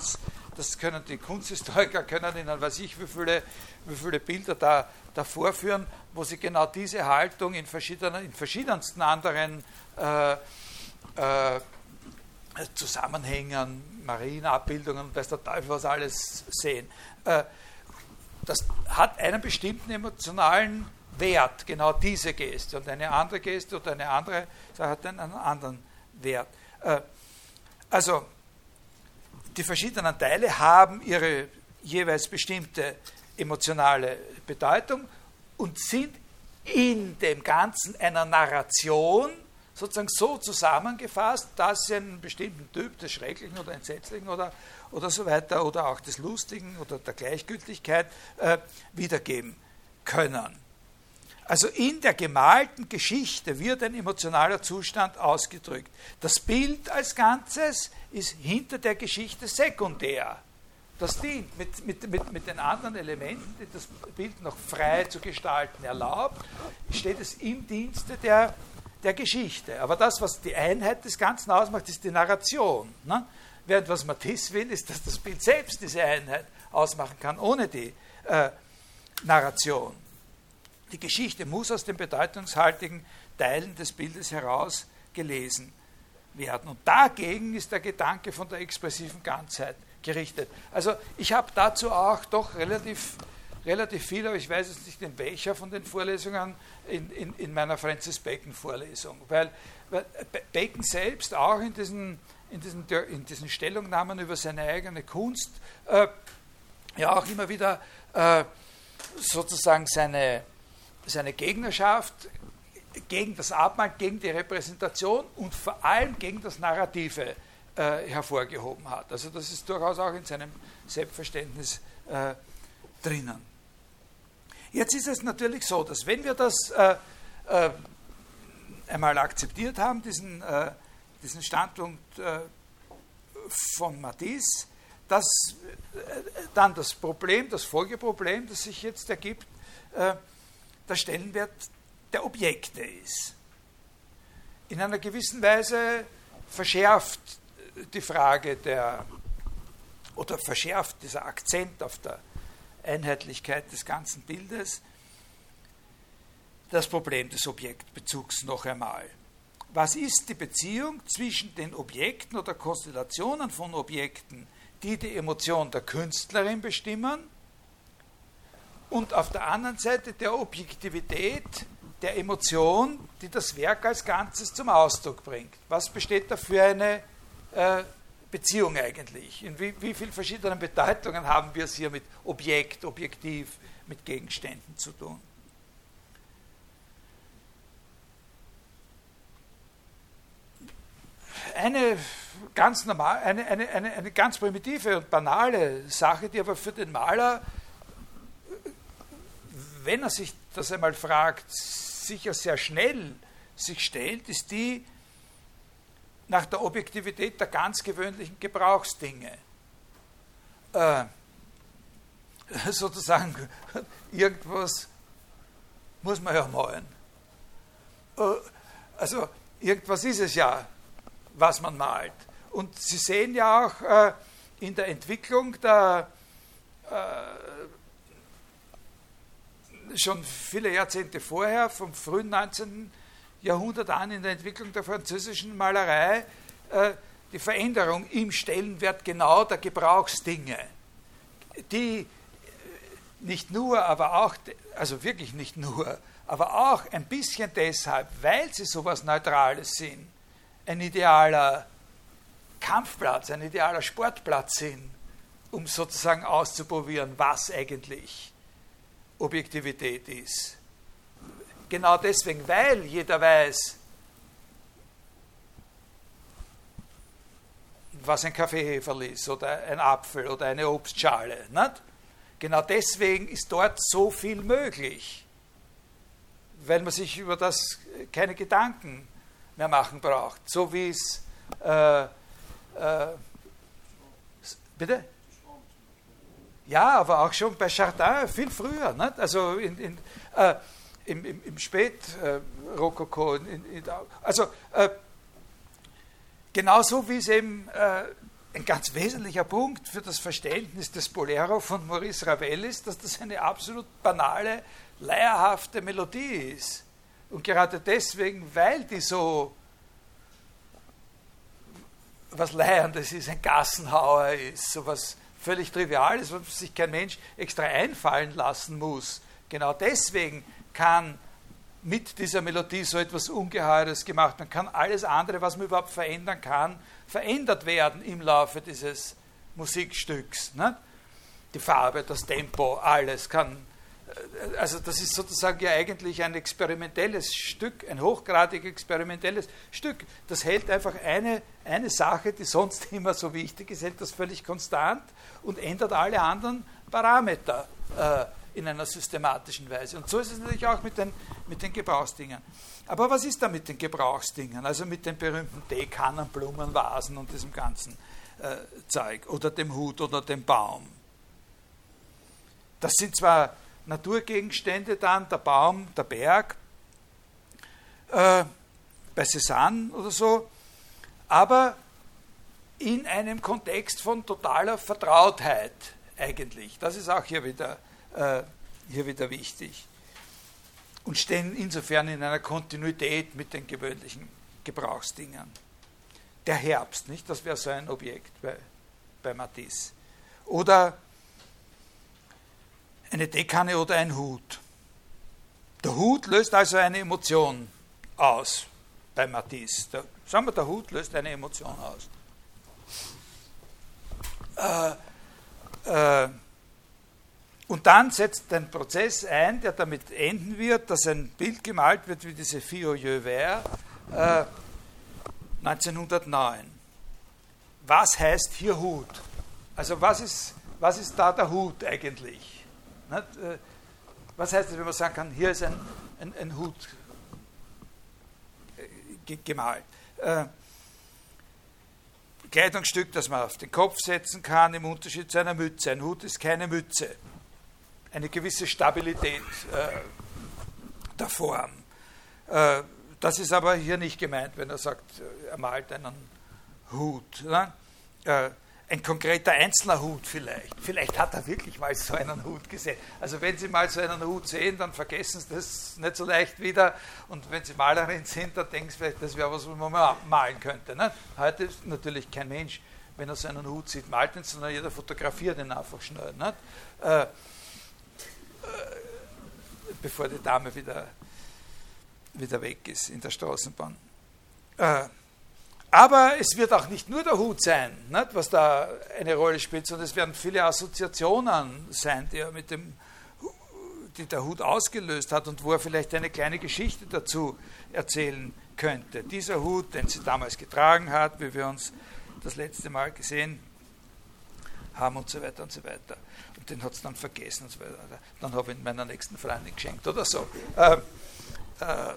das können die Kunsthistoriker, können Ihnen, weiß ich, wie viele, wie viele Bilder da, da vorführen, wo sie genau diese Haltung in, verschiedenen, in verschiedensten anderen äh, äh, Zusammenhängen, Marienabbildungen, weiß der Teufel was alles sehen. Äh, das hat einen bestimmten emotionalen Wert, genau diese Geste. Und eine andere Geste oder eine andere Sache hat einen anderen Wert. Äh, also, die verschiedenen Teile haben ihre jeweils bestimmte emotionale Bedeutung und sind in dem Ganzen einer Narration sozusagen so zusammengefasst, dass sie einen bestimmten Typ des Schrecklichen oder Entsetzlichen oder, oder so weiter oder auch des Lustigen oder der Gleichgültigkeit äh, wiedergeben können. Also in der gemalten Geschichte wird ein emotionaler Zustand ausgedrückt. Das Bild als Ganzes ist hinter der Geschichte sekundär. Das dient mit, mit, mit, mit den anderen Elementen, die das Bild noch frei zu gestalten erlaubt, steht es im Dienste der, der Geschichte. Aber das, was die Einheit des Ganzen ausmacht, ist die Narration. Ne? Während was Matisse will, ist, dass das Bild selbst diese Einheit ausmachen kann, ohne die äh, Narration. Die Geschichte muss aus den bedeutungshaltigen Teilen des Bildes heraus gelesen werden. Und dagegen ist der Gedanke von der expressiven Ganzheit gerichtet. Also ich habe dazu auch doch relativ, relativ viel, aber ich weiß jetzt nicht in welcher von den Vorlesungen, in, in, in meiner Francis Bacon-Vorlesung. Weil, weil, Bacon selbst auch in diesen, in, diesen, in diesen Stellungnahmen über seine eigene Kunst äh, ja auch immer wieder äh, sozusagen seine, seine Gegnerschaft gegen das Abendmahl, gegen die Repräsentation und vor allem gegen das Narrative äh, hervorgehoben hat. Also das ist durchaus auch in seinem Selbstverständnis äh, drinnen. Jetzt ist es natürlich so, dass wenn wir das äh, äh einmal akzeptiert haben, diesen, äh, diesen Standpunkt äh, von Matisse, dass dann das Problem, das Folgeproblem, das sich jetzt ergibt, der Stellenwert der Objekte ist. In einer gewissen Weise verschärft die Frage der, oder verschärft dieser Akzent auf der Einheitlichkeit des ganzen Bildes das Problem des Objektbezugs noch einmal. Was ist die Beziehung zwischen den Objekten oder Konstellationen von Objekten, die die Emotion der Künstlerin bestimmen, und auf der anderen Seite der Objektivität der Emotion, die das Werk als Ganzes zum Ausdruck bringt. Was besteht da für eine äh, Beziehung eigentlich? In wie, wie vielen verschiedenen Bedeutungen haben wir es hier mit Objekt, Objektiv, mit Gegenständen zu tun? Eine ganz normal, eine, eine, eine, eine ganz primitive und banale Sache, die aber für den Maler, wenn er sich das einmal fragt, sicher sehr schnell sich stellt, ist die nach der Objektivität der ganz gewöhnlichen Gebrauchsdinge. Äh, sozusagen, irgendwas muss man ja malen. Äh, also, irgendwas ist es ja, was man malt. Und Sie sehen ja auch äh, in der Entwicklung der äh, schon viele Jahrzehnte vorher, vom frühen 19. Jahrhundert an in der Entwicklung der französischen Malerei, äh, die Veränderung im Stellenwert genau der Gebrauchsdinge, die nicht nur, aber auch, also wirklich nicht nur, aber auch ein bisschen deshalb, weil sie so etwas Neutrales sind, ein idealer Kampfplatz, ein idealer Sportplatz sind, um sozusagen auszuprobieren, was eigentlich Objektivität ist. Genau deswegen, weil jeder weiß, was ein Kaffeeheferl ist oder ein Apfel oder eine Obstschale. Nicht? Genau deswegen ist dort so viel möglich, weil man sich über das keine Gedanken mehr machen braucht. So wie es. Äh, äh, bitte? Ja, aber auch schon bei Chardin viel früher. Nicht? Also in, in, äh, im, im, im Spätrokoko. Äh, also äh, genauso wie es eben äh, ein ganz wesentlicher Punkt für das Verständnis des Bolero von Maurice Ravel ist, dass das eine absolut banale, leierhafte Melodie ist. Und gerade deswegen, weil die so was Leierndes ist, ein Gassenhauer ist, so was völlig trivial ist, was sich kein Mensch extra einfallen lassen muss. Genau deswegen kann mit dieser Melodie so etwas Ungeheures gemacht. Man kann alles andere, was man überhaupt verändern kann, verändert werden im Laufe dieses Musikstücks. Ne? Die Farbe, das Tempo, alles kann also das ist sozusagen ja eigentlich ein experimentelles Stück, ein hochgradig experimentelles Stück. Das hält einfach eine, eine Sache, die sonst immer so wichtig ist, hält das völlig konstant und ändert alle anderen Parameter äh, in einer systematischen Weise. Und so ist es natürlich auch mit den, mit den Gebrauchsdingen. Aber was ist da mit den Gebrauchsdingen? Also mit den berühmten Teekannen, Blumen, Vasen und diesem ganzen äh, Zeug oder dem Hut oder dem Baum. Das sind zwar Naturgegenstände dann, der Baum, der Berg, äh, bei Cézanne oder so. Aber in einem Kontext von totaler Vertrautheit eigentlich. Das ist auch hier wieder, äh, hier wieder wichtig. Und stehen insofern in einer Kontinuität mit den gewöhnlichen Gebrauchsdingen. Der Herbst, nicht? Das wäre so ein Objekt bei, bei Matisse. Oder eine Deckhanne oder ein Hut. Der Hut löst also eine Emotion aus bei Matisse. Der, sagen wir, der Hut löst eine Emotion aus. Äh, äh, und dann setzt ein Prozess ein, der damit enden wird, dass ein Bild gemalt wird wie diese Fio Vert äh, 1909. Was heißt hier Hut? Also was ist, was ist da der Hut eigentlich? Nicht? Äh, was heißt es, wenn man sagen kann, hier ist ein, ein, ein Hut äh, gemalt? Äh, Kleidungsstück, das man auf den Kopf setzen kann, im Unterschied zu einer Mütze. Ein Hut ist keine Mütze. Eine gewisse Stabilität äh, der Form. Äh, das ist aber hier nicht gemeint, wenn er sagt, er malt einen Hut. Ne? Äh, ein konkreter einzelner Hut vielleicht. Vielleicht hat er wirklich mal so einen Hut gesehen. Also wenn Sie mal so einen Hut sehen, dann vergessen Sie das nicht so leicht wieder. Und wenn Sie Malerin sind, dann denken Sie vielleicht, das wäre was, was man malen könnte. Ne? Heute ist natürlich kein Mensch, wenn er so einen Hut sieht, malt ihn, sondern jeder fotografiert ihn einfach schnell. Ne? Äh, äh, bevor die Dame wieder, wieder weg ist in der Straßenbahn. Äh, aber es wird auch nicht nur der Hut sein, nicht, was da eine Rolle spielt, sondern es werden viele Assoziationen sein, die, mit dem, die der Hut ausgelöst hat und wo er vielleicht eine kleine Geschichte dazu erzählen könnte. Dieser Hut, den sie damals getragen hat, wie wir uns das letzte Mal gesehen haben und so weiter und so weiter. Und den hat es dann vergessen und so weiter. Dann habe ich ihn meiner nächsten Freundin geschenkt oder so. Äh, äh,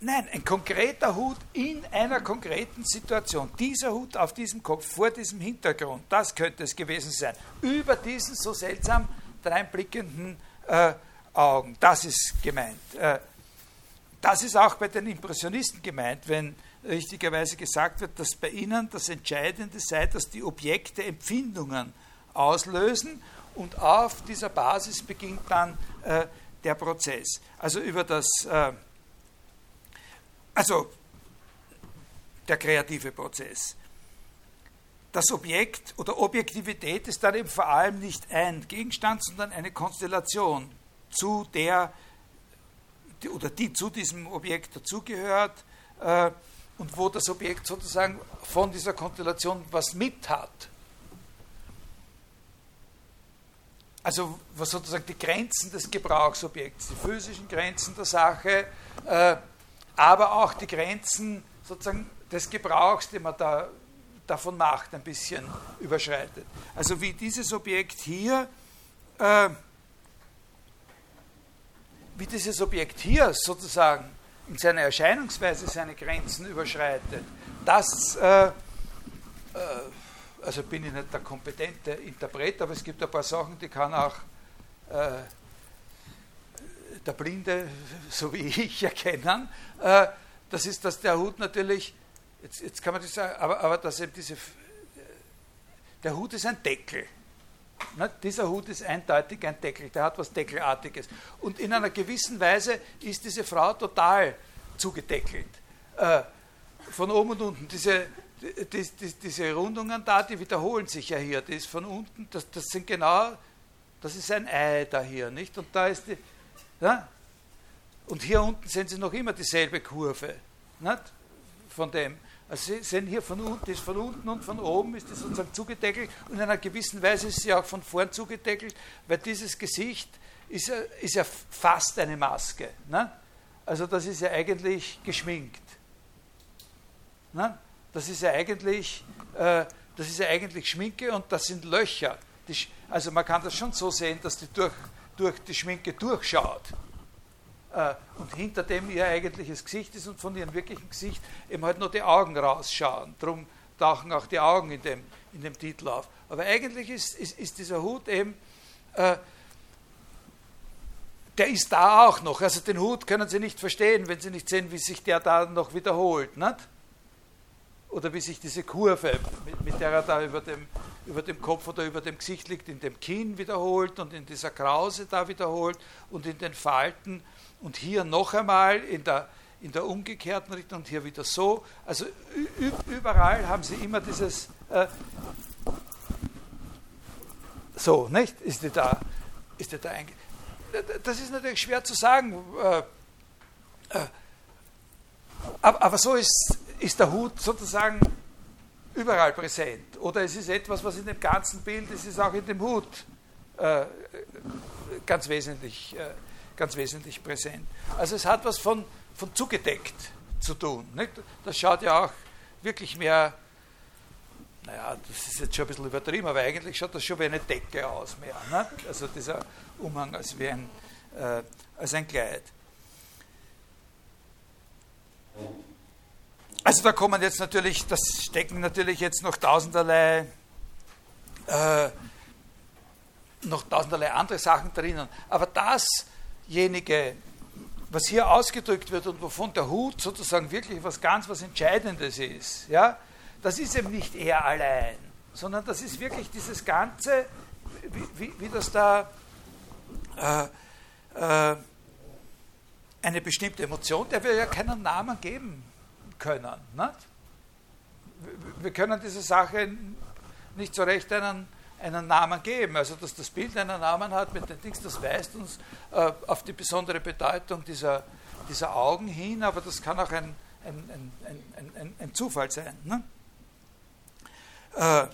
Nein, ein konkreter Hut in einer konkreten Situation. Dieser Hut auf diesem Kopf, vor diesem Hintergrund, das könnte es gewesen sein. Über diesen so seltsam dreinblickenden äh, Augen. Das ist gemeint. Äh, das ist auch bei den Impressionisten gemeint, wenn richtigerweise gesagt wird, dass bei ihnen das Entscheidende sei, dass die Objekte Empfindungen auslösen und auf dieser Basis beginnt dann äh, der Prozess. Also über das äh, also der kreative Prozess. Das Objekt oder Objektivität ist dann eben vor allem nicht ein Gegenstand, sondern eine Konstellation, zu der oder die zu diesem Objekt dazugehört äh, und wo das Objekt sozusagen von dieser Konstellation was mit hat. Also was sozusagen die Grenzen des Gebrauchsobjekts, die physischen Grenzen der Sache, äh, aber auch die Grenzen sozusagen des Gebrauchs, den man da davon macht, ein bisschen überschreitet. Also wie dieses Objekt hier, äh, wie dieses Objekt hier sozusagen in seiner Erscheinungsweise seine Grenzen überschreitet, das, äh, äh, also bin ich nicht der kompetente Interpret, aber es gibt ein paar Sachen, die kann auch äh, der Blinde, so wie ich, erkennen, äh, das ist, dass der Hut natürlich, jetzt, jetzt kann man das sagen, aber, aber dass eben diese, der Hut ist ein Deckel. Ne? Dieser Hut ist eindeutig ein Deckel, der hat was Deckelartiges. Und in einer gewissen Weise ist diese Frau total zugedeckelt. Äh, von oben und unten. Diese, die, die, diese Rundungen da, die wiederholen sich ja hier. Das ist von unten, das, das sind genau, das ist ein Ei da hier, nicht? Und da ist die, ja? Und hier unten sehen Sie noch immer dieselbe Kurve. Nicht? Von dem. Also Sie sehen hier von unten, ist von unten und von oben ist das sozusagen zugedeckelt und in einer gewissen Weise ist sie auch von vorn zugedeckelt, weil dieses Gesicht ist ja, ist ja fast eine Maske. Ne? Also das ist ja eigentlich geschminkt. Ne? Das ist ja eigentlich, äh, das ist ja eigentlich Schminke und das sind Löcher. Die, also man kann das schon so sehen, dass die durch durch die Schminke durchschaut äh, und hinter dem ihr eigentliches Gesicht ist und von ihrem wirklichen Gesicht eben halt nur die Augen rausschauen. Darum tauchen auch die Augen in dem, in dem Titel auf. Aber eigentlich ist, ist, ist dieser Hut eben, äh, der ist da auch noch. Also den Hut können Sie nicht verstehen, wenn Sie nicht sehen, wie sich der da noch wiederholt. Nicht? Oder wie sich diese Kurve, mit, mit der er da über dem, über dem Kopf oder über dem Gesicht liegt, in dem Kinn wiederholt und in dieser Krause da wiederholt und in den Falten und hier noch einmal in der, in der umgekehrten Richtung und hier wieder so. Also überall haben sie immer dieses äh, so, nicht? Ist die da, ist die da einge Das ist natürlich schwer zu sagen. Äh, äh, aber, aber so ist, ist der Hut sozusagen überall präsent. Oder es ist etwas, was in dem ganzen Bild, es ist auch in dem Hut äh, ganz, wesentlich, äh, ganz wesentlich präsent. Also es hat was von, von zugedeckt zu tun. Nicht? Das schaut ja auch wirklich mehr, naja, das ist jetzt schon ein bisschen übertrieben, aber eigentlich schaut das schon wie eine Decke aus mehr. Nicht? Also dieser Umhang als wie ein, äh, als ein Kleid. Also da kommen jetzt natürlich, das stecken natürlich jetzt noch tausenderlei, äh, noch tausenderlei andere Sachen drinnen. Aber dasjenige, was hier ausgedrückt wird und wovon der Hut sozusagen wirklich was ganz was Entscheidendes ist, ja, das ist eben nicht er allein, sondern das ist wirklich dieses Ganze, wie, wie, wie das da äh, äh, eine bestimmte Emotion, der wir ja keinen Namen geben können. Nicht? Wir können diese Sache nicht so recht einen, einen Namen geben. Also, dass das Bild einen Namen hat mit den Dings, das weist uns äh, auf die besondere Bedeutung dieser, dieser Augen hin, aber das kann auch ein, ein, ein, ein, ein Zufall sein. Ne? Äh,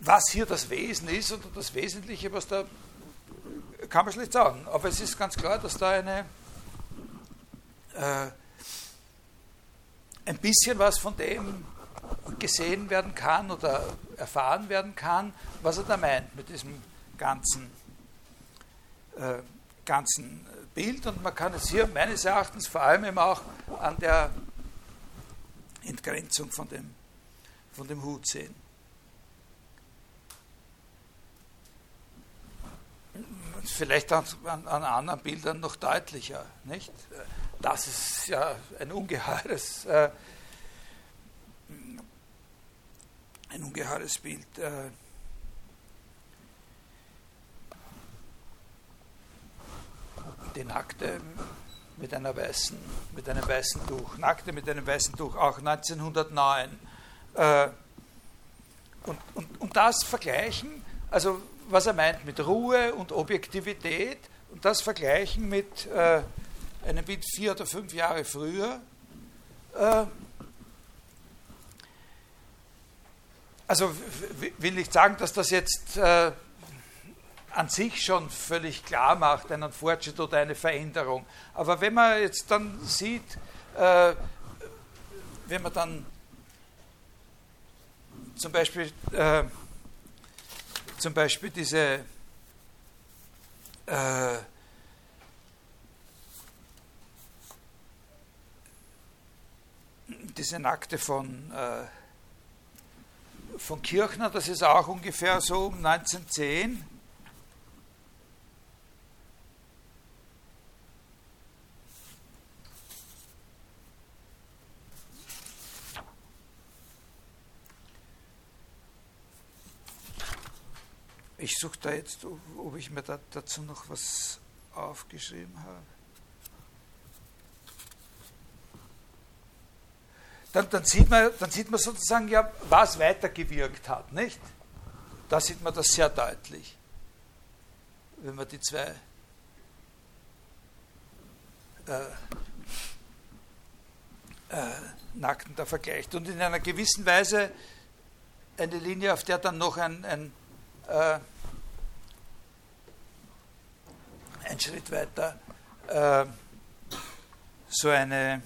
was hier das Wesen ist oder das Wesentliche, was da, kann man schlecht sagen. Aber es ist ganz klar, dass da eine, äh, ein bisschen was von dem gesehen werden kann oder erfahren werden kann, was er da meint mit diesem ganzen, äh, ganzen Bild. Und man kann es hier meines Erachtens vor allem eben auch an der Entgrenzung von dem, von dem Hut sehen. Vielleicht an, an, an anderen Bildern noch deutlicher, nicht? Das ist ja ein ungeheures, äh, ein ungeheures Bild. Äh, die Nackte mit einer weißen, mit einem weißen Tuch, Nackte mit einem weißen Tuch, auch 1909. Äh, und, und, und das vergleichen, also was er meint mit Ruhe und Objektivität, und das vergleichen mit einem Bild vier oder fünf Jahre früher. Äh, also will nicht sagen, dass das jetzt äh, an sich schon völlig klar macht, einen Fortschritt oder eine Veränderung. Aber wenn man jetzt dann sieht, äh, wenn man dann zum Beispiel, äh, zum Beispiel diese diese Nackte von, äh, von Kirchner, das ist auch ungefähr so um 1910. Ich suche da jetzt, ob ich mir da, dazu noch was aufgeschrieben habe. Dann, dann, sieht man, dann sieht man sozusagen ja, was weitergewirkt hat, nicht? Da sieht man das sehr deutlich, wenn man die zwei äh, äh, Nackten da vergleicht. Und in einer gewissen Weise eine Linie, auf der dann noch ein, ein, äh, ein Schritt weiter äh, so eine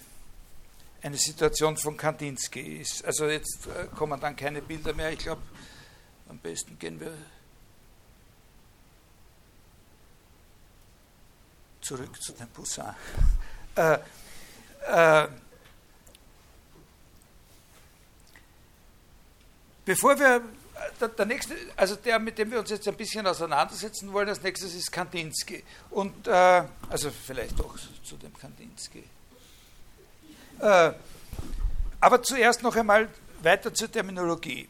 eine Situation von Kandinsky ist. Also jetzt äh, kommen dann keine Bilder mehr. Ich glaube, am besten gehen wir zurück zu dem Poussin. Äh, äh, bevor wir, der, der, nächste, also der, mit dem wir uns jetzt ein bisschen auseinandersetzen wollen, als nächstes ist Kandinsky. Und, äh, also vielleicht doch zu dem Kandinsky. Äh, aber zuerst noch einmal weiter zur Terminologie.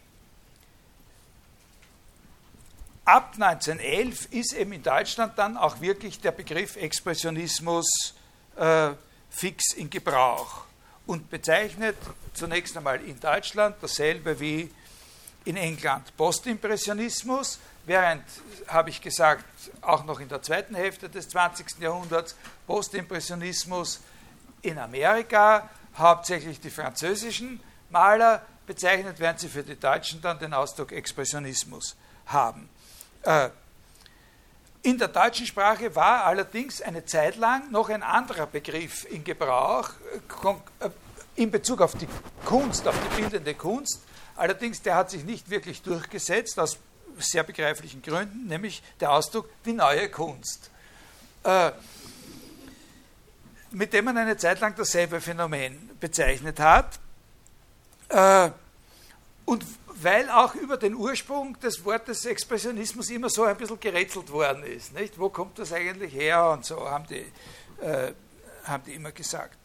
Ab 1911 ist eben in Deutschland dann auch wirklich der Begriff Expressionismus äh, fix in Gebrauch und bezeichnet zunächst einmal in Deutschland dasselbe wie in England. Postimpressionismus, während, habe ich gesagt, auch noch in der zweiten Hälfte des 20. Jahrhunderts Postimpressionismus in Amerika hauptsächlich die französischen Maler bezeichnet, während sie für die Deutschen dann den Ausdruck Expressionismus haben. Äh, in der deutschen Sprache war allerdings eine Zeit lang noch ein anderer Begriff in Gebrauch äh, in Bezug auf die Kunst, auf die bildende Kunst. Allerdings, der hat sich nicht wirklich durchgesetzt, aus sehr begreiflichen Gründen, nämlich der Ausdruck die neue Kunst. Äh, mit dem man eine Zeit lang dasselbe Phänomen bezeichnet hat. Äh, und weil auch über den Ursprung des Wortes Expressionismus immer so ein bisschen gerätselt worden ist. Nicht? Wo kommt das eigentlich her? Und so haben die, äh, haben die immer gesagt.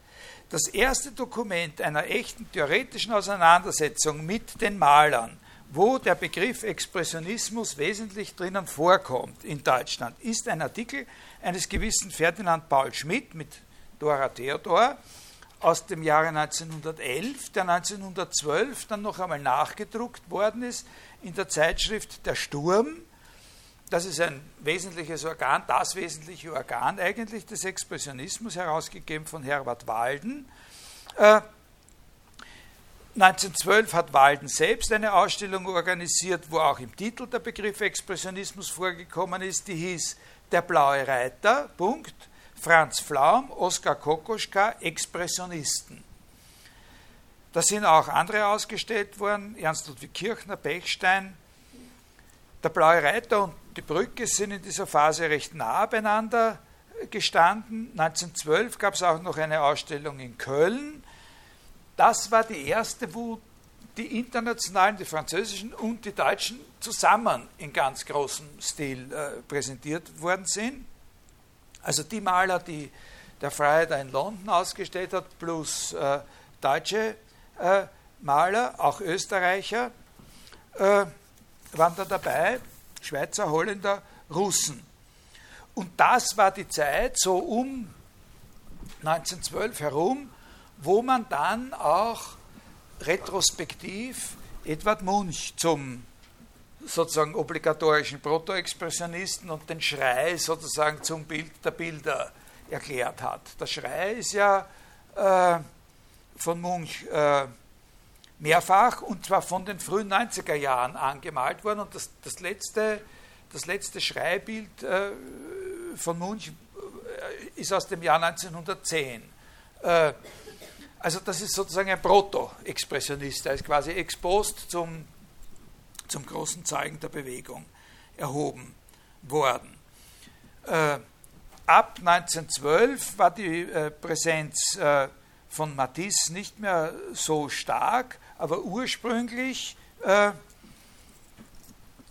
Das erste Dokument einer echten theoretischen Auseinandersetzung mit den Malern, wo der Begriff Expressionismus wesentlich drinnen vorkommt in Deutschland, ist ein Artikel eines gewissen Ferdinand Paul Schmidt mit Dora Theodor aus dem Jahre 1911, der 1912 dann noch einmal nachgedruckt worden ist in der Zeitschrift Der Sturm. Das ist ein wesentliches Organ, das wesentliche Organ eigentlich des Expressionismus, herausgegeben von Herbert Walden. Äh, 1912 hat Walden selbst eine Ausstellung organisiert, wo auch im Titel der Begriff Expressionismus vorgekommen ist, die hieß Der blaue Reiter, Punkt, Franz Flaum, Oskar Kokoschka, Expressionisten. Da sind auch andere ausgestellt worden, Ernst Ludwig Kirchner, Pechstein. Der Blaue Reiter und die Brücke sind in dieser Phase recht nah beieinander gestanden. 1912 gab es auch noch eine Ausstellung in Köln. Das war die erste, wo die internationalen, die französischen und die deutschen zusammen in ganz großem Stil äh, präsentiert worden sind. Also die Maler, die der Freiheit in London ausgestellt hat, plus äh, deutsche äh, Maler, auch Österreicher, äh, waren da dabei, Schweizer, Holländer, Russen. Und das war die Zeit, so um 1912 herum, wo man dann auch retrospektiv Edward Munch zum sozusagen obligatorischen Protoexpressionisten und den Schrei sozusagen zum Bild der Bilder erklärt hat. Der Schrei ist ja äh, von Munch äh, mehrfach und zwar von den frühen 90er Jahren angemalt worden und das, das, letzte, das letzte Schreibild äh, von Munch äh, ist aus dem Jahr 1910. Äh, also das ist sozusagen ein Proto-Expressionist, er ist quasi expost zum zum großen Zeugen der Bewegung erhoben worden. Äh, ab 1912 war die äh, Präsenz äh, von Matisse nicht mehr so stark, aber ursprünglich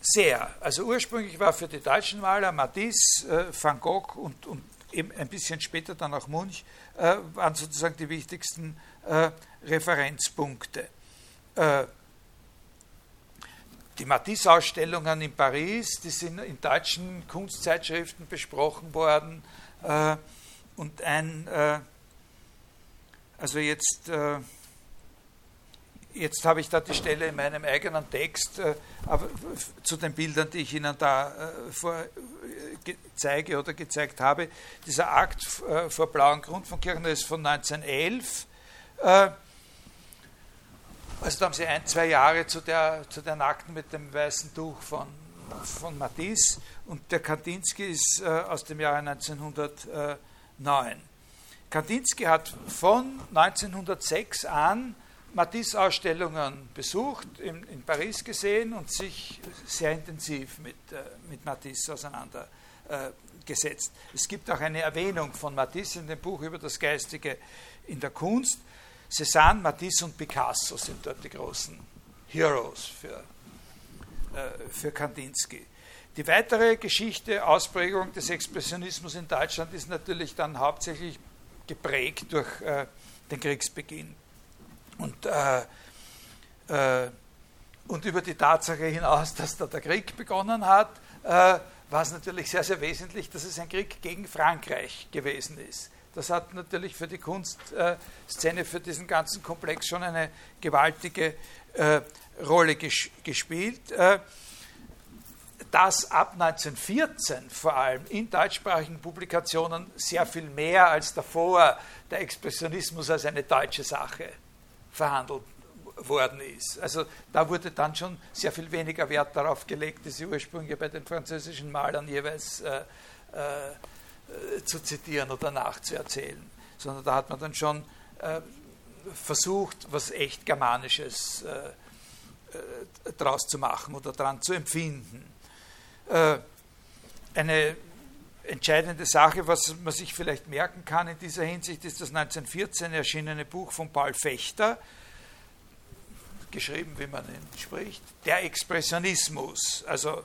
sehr. Also ursprünglich war für die deutschen Maler Matisse, Van Gogh und, und eben ein bisschen später dann auch Munch, waren sozusagen die wichtigsten Referenzpunkte die Matisse-Ausstellungen in Paris, die sind in deutschen Kunstzeitschriften besprochen worden. Äh, und ein, äh, also jetzt, äh, jetzt habe ich da die Stelle in meinem eigenen Text, äh, aber zu den Bildern, die ich Ihnen da äh, vor, zeige oder gezeigt habe. Dieser Akt äh, vor blauem Grund von Kirchner ist von 1911. Also da haben sie ein, zwei Jahre zu der, zu der Nackten mit dem weißen Tuch von, von Matisse und der Kandinsky ist äh, aus dem Jahre 1909. Kandinsky hat von 1906 an Matisse-Ausstellungen besucht, in, in, Paris gesehen und sich sehr intensiv mit, äh, mit Matisse auseinandergesetzt. Äh, es gibt auch eine Erwähnung von Matisse in dem Buch über das Geistige in der Kunst. Cézanne, Matisse und Picasso sind dort die großen Heroes für, äh, für Kandinsky. Die weitere Geschichte, Ausprägung des Expressionismus in Deutschland ist natürlich dann hauptsächlich geprägt durch äh, den Kriegsbeginn. Und, äh, äh, und über die Tatsache hinaus, dass da der Krieg begonnen hat, äh, war es natürlich sehr, sehr wesentlich, dass es ein Krieg gegen Frankreich gewesen ist. Das hat natürlich für die Kunstszene, für diesen ganzen Komplex schon eine gewaltige äh, Rolle ges gespielt. Äh, dass ab 1914 vor allem in deutschsprachigen Publikationen sehr viel mehr als davor der Expressionismus als eine deutsche Sache verhandelt worden ist. Also da wurde dann schon sehr viel weniger Wert darauf gelegt, diese Ursprünge bei den französischen Malern jeweils äh, äh, zu zitieren oder nachzuerzählen, sondern da hat man dann schon äh, versucht, was echt Germanisches äh, äh, draus zu machen oder daran zu empfinden. Äh, eine entscheidende Sache, was man sich vielleicht merken kann in dieser Hinsicht, ist das 1914 erschienene Buch von Paul Fechter, geschrieben, wie man ihn spricht, der Expressionismus. Also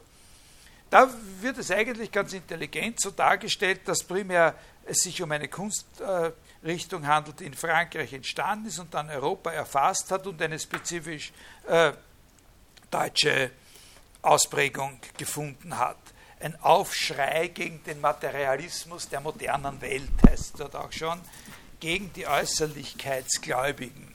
da wird es eigentlich ganz intelligent so dargestellt, dass primär es sich um eine Kunstrichtung handelt, die in Frankreich entstanden ist und dann Europa erfasst hat und eine spezifisch äh, deutsche Ausprägung gefunden hat. Ein Aufschrei gegen den Materialismus der modernen Welt heißt dort auch schon, gegen die Äußerlichkeitsgläubigen.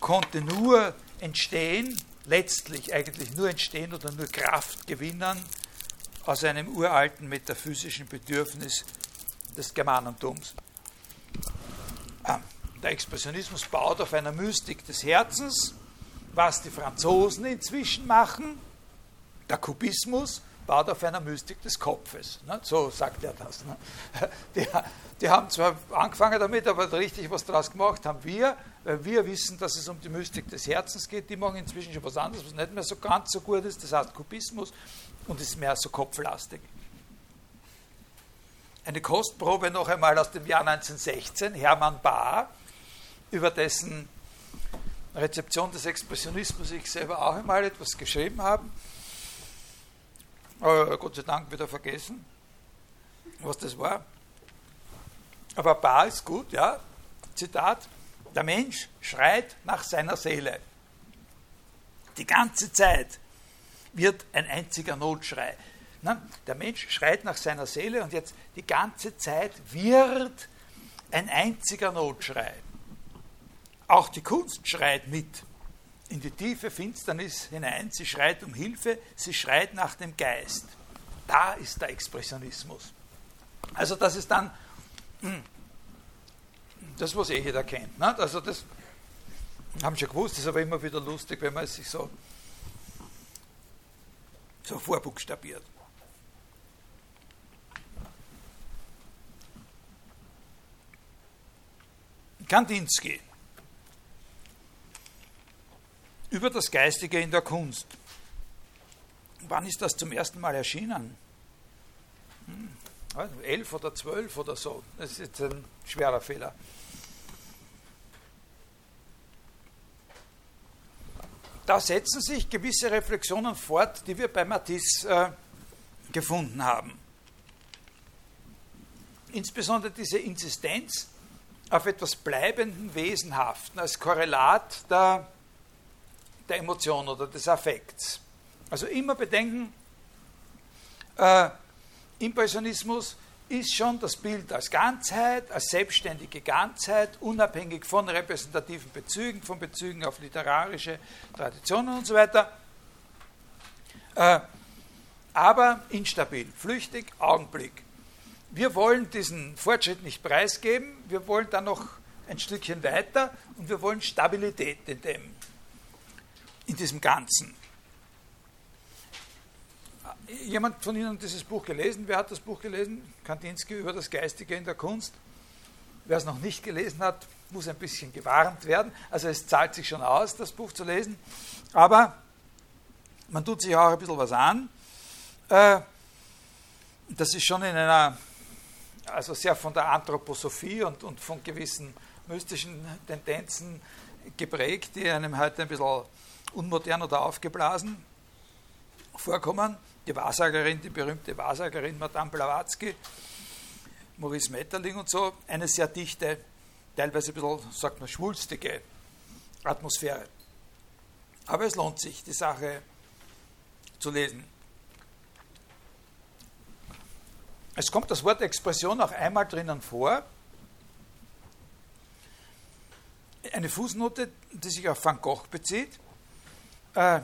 Konnte nur entstehen, letztlich eigentlich nur entstehen oder nur Kraft gewinnen aus einem uralten metaphysischen Bedürfnis des Germanentums. Ah, der Expressionismus baut auf einer Mystik des Herzens, was die Franzosen inzwischen machen, der Kubismus baut auf einer Mystik des Kopfes. Ne? So sagt er das. Ne? Die, die, haben zwar angefangen damit, aber richtig was daraus gemacht haben wir, weil wir wissen, dass es um die Mystik des Herzens geht. Die machen inzwischen schon was anderes, was nicht mehr so ganz so gut ist. Das heißt Kubismus und ist mehr so kopflastig. Eine Kostprobe noch einmal aus dem Jahr 1916, Hermann Bahr, über dessen Rezeption des Expressionismus ich selber auch einmal etwas geschrieben habe. Aber Gott sei Dank wieder vergessen, was das war. Aber paar ist gut, ja. Zitat: Der Mensch schreit nach seiner Seele. Die ganze Zeit wird ein einziger Notschrei. Der Mensch schreit nach seiner Seele und jetzt die ganze Zeit wird ein einziger Notschrei. Auch die Kunst schreit mit in die tiefe Finsternis hinein. Sie schreit um Hilfe, sie schreit nach dem Geist. Da ist der Expressionismus. Also das ist dann hm, das, was eh jeder kennt. Ne? Also das haben schon gewusst, ist aber immer wieder lustig, wenn man es sich so, so vorbuchstabiert. Kandinsky über das Geistige in der Kunst. Wann ist das zum ersten Mal erschienen? Hm, also elf oder zwölf oder so. Das ist jetzt ein schwerer Fehler. Da setzen sich gewisse Reflexionen fort, die wir bei Matisse äh, gefunden haben. Insbesondere diese Insistenz auf etwas Bleibenden, Wesenhaften als Korrelat der der Emotion oder des Affekts. Also immer bedenken, äh, Impressionismus ist schon das Bild als Ganzheit, als selbstständige Ganzheit, unabhängig von repräsentativen Bezügen, von Bezügen auf literarische Traditionen und so weiter. Äh, aber instabil, flüchtig, Augenblick. Wir wollen diesen Fortschritt nicht preisgeben, wir wollen dann noch ein Stückchen weiter und wir wollen Stabilität in dem in diesem Ganzen. Jemand von Ihnen hat dieses Buch gelesen? Wer hat das Buch gelesen? Kandinsky über das Geistige in der Kunst. Wer es noch nicht gelesen hat, muss ein bisschen gewarnt werden. Also es zahlt sich schon aus, das Buch zu lesen. Aber man tut sich auch ein bisschen was an. Äh, das ist schon in einer, also sehr von der Anthroposophie und, und von gewissen mystischen Tendenzen geprägt, die einem heute ein bisschen unmodern oder aufgeblasen vorkommen. Die Wahrsagerin, die berühmte Wahrsagerin Madame Blavatsky, Maurice Metterling und so, eine sehr dichte teilweise ein bisschen, sagt man, schwulstige Atmosphäre. Aber es lohnt sich, die Sache zu lesen. Es kommt das Wort Expression auch einmal drinnen vor. Eine Fußnote, die sich auf Van Gogh bezieht. Äh,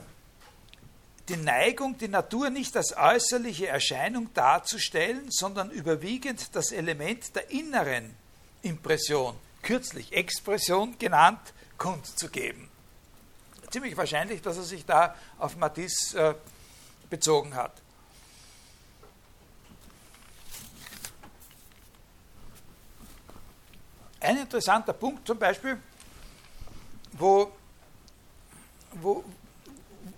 die Neigung, die Natur nicht als äußerliche Erscheinung darzustellen, sondern überwiegend das Element der inneren Impression, kürzlich Expression genannt, kundzugeben. Ziemlich wahrscheinlich, dass er sich da auf Matisse äh, bezogen hat. Ein interessanter Punkt zum Beispiel, wo, wo,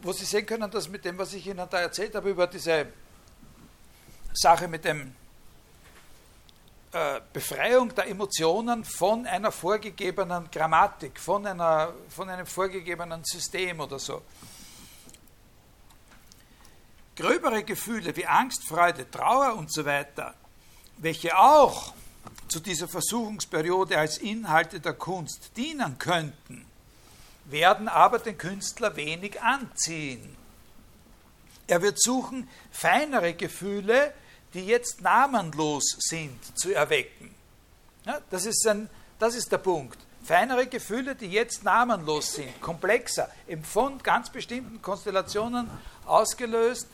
wo Sie sehen können, dass mit dem, was ich Ihnen da erzählt habe, über diese Sache mit dem äh, Befreiung der Emotionen von einer vorgegebenen Grammatik, von, einer, von einem vorgegebenen System oder so. Gröbere Gefühle wie Angst, Freude, Trauer und so weiter, welche auch zu dieser Versuchungsperiode als Inhalte der Kunst dienen könnten, werden aber den Künstler wenig anziehen. Er wird suchen, feinere Gefühle, die jetzt namenlos sind, zu erwecken. Ja, das, ist ein, das ist der Punkt. Feinere Gefühle, die jetzt namenlos sind, komplexer, eben von ganz bestimmten Konstellationen ausgelöst.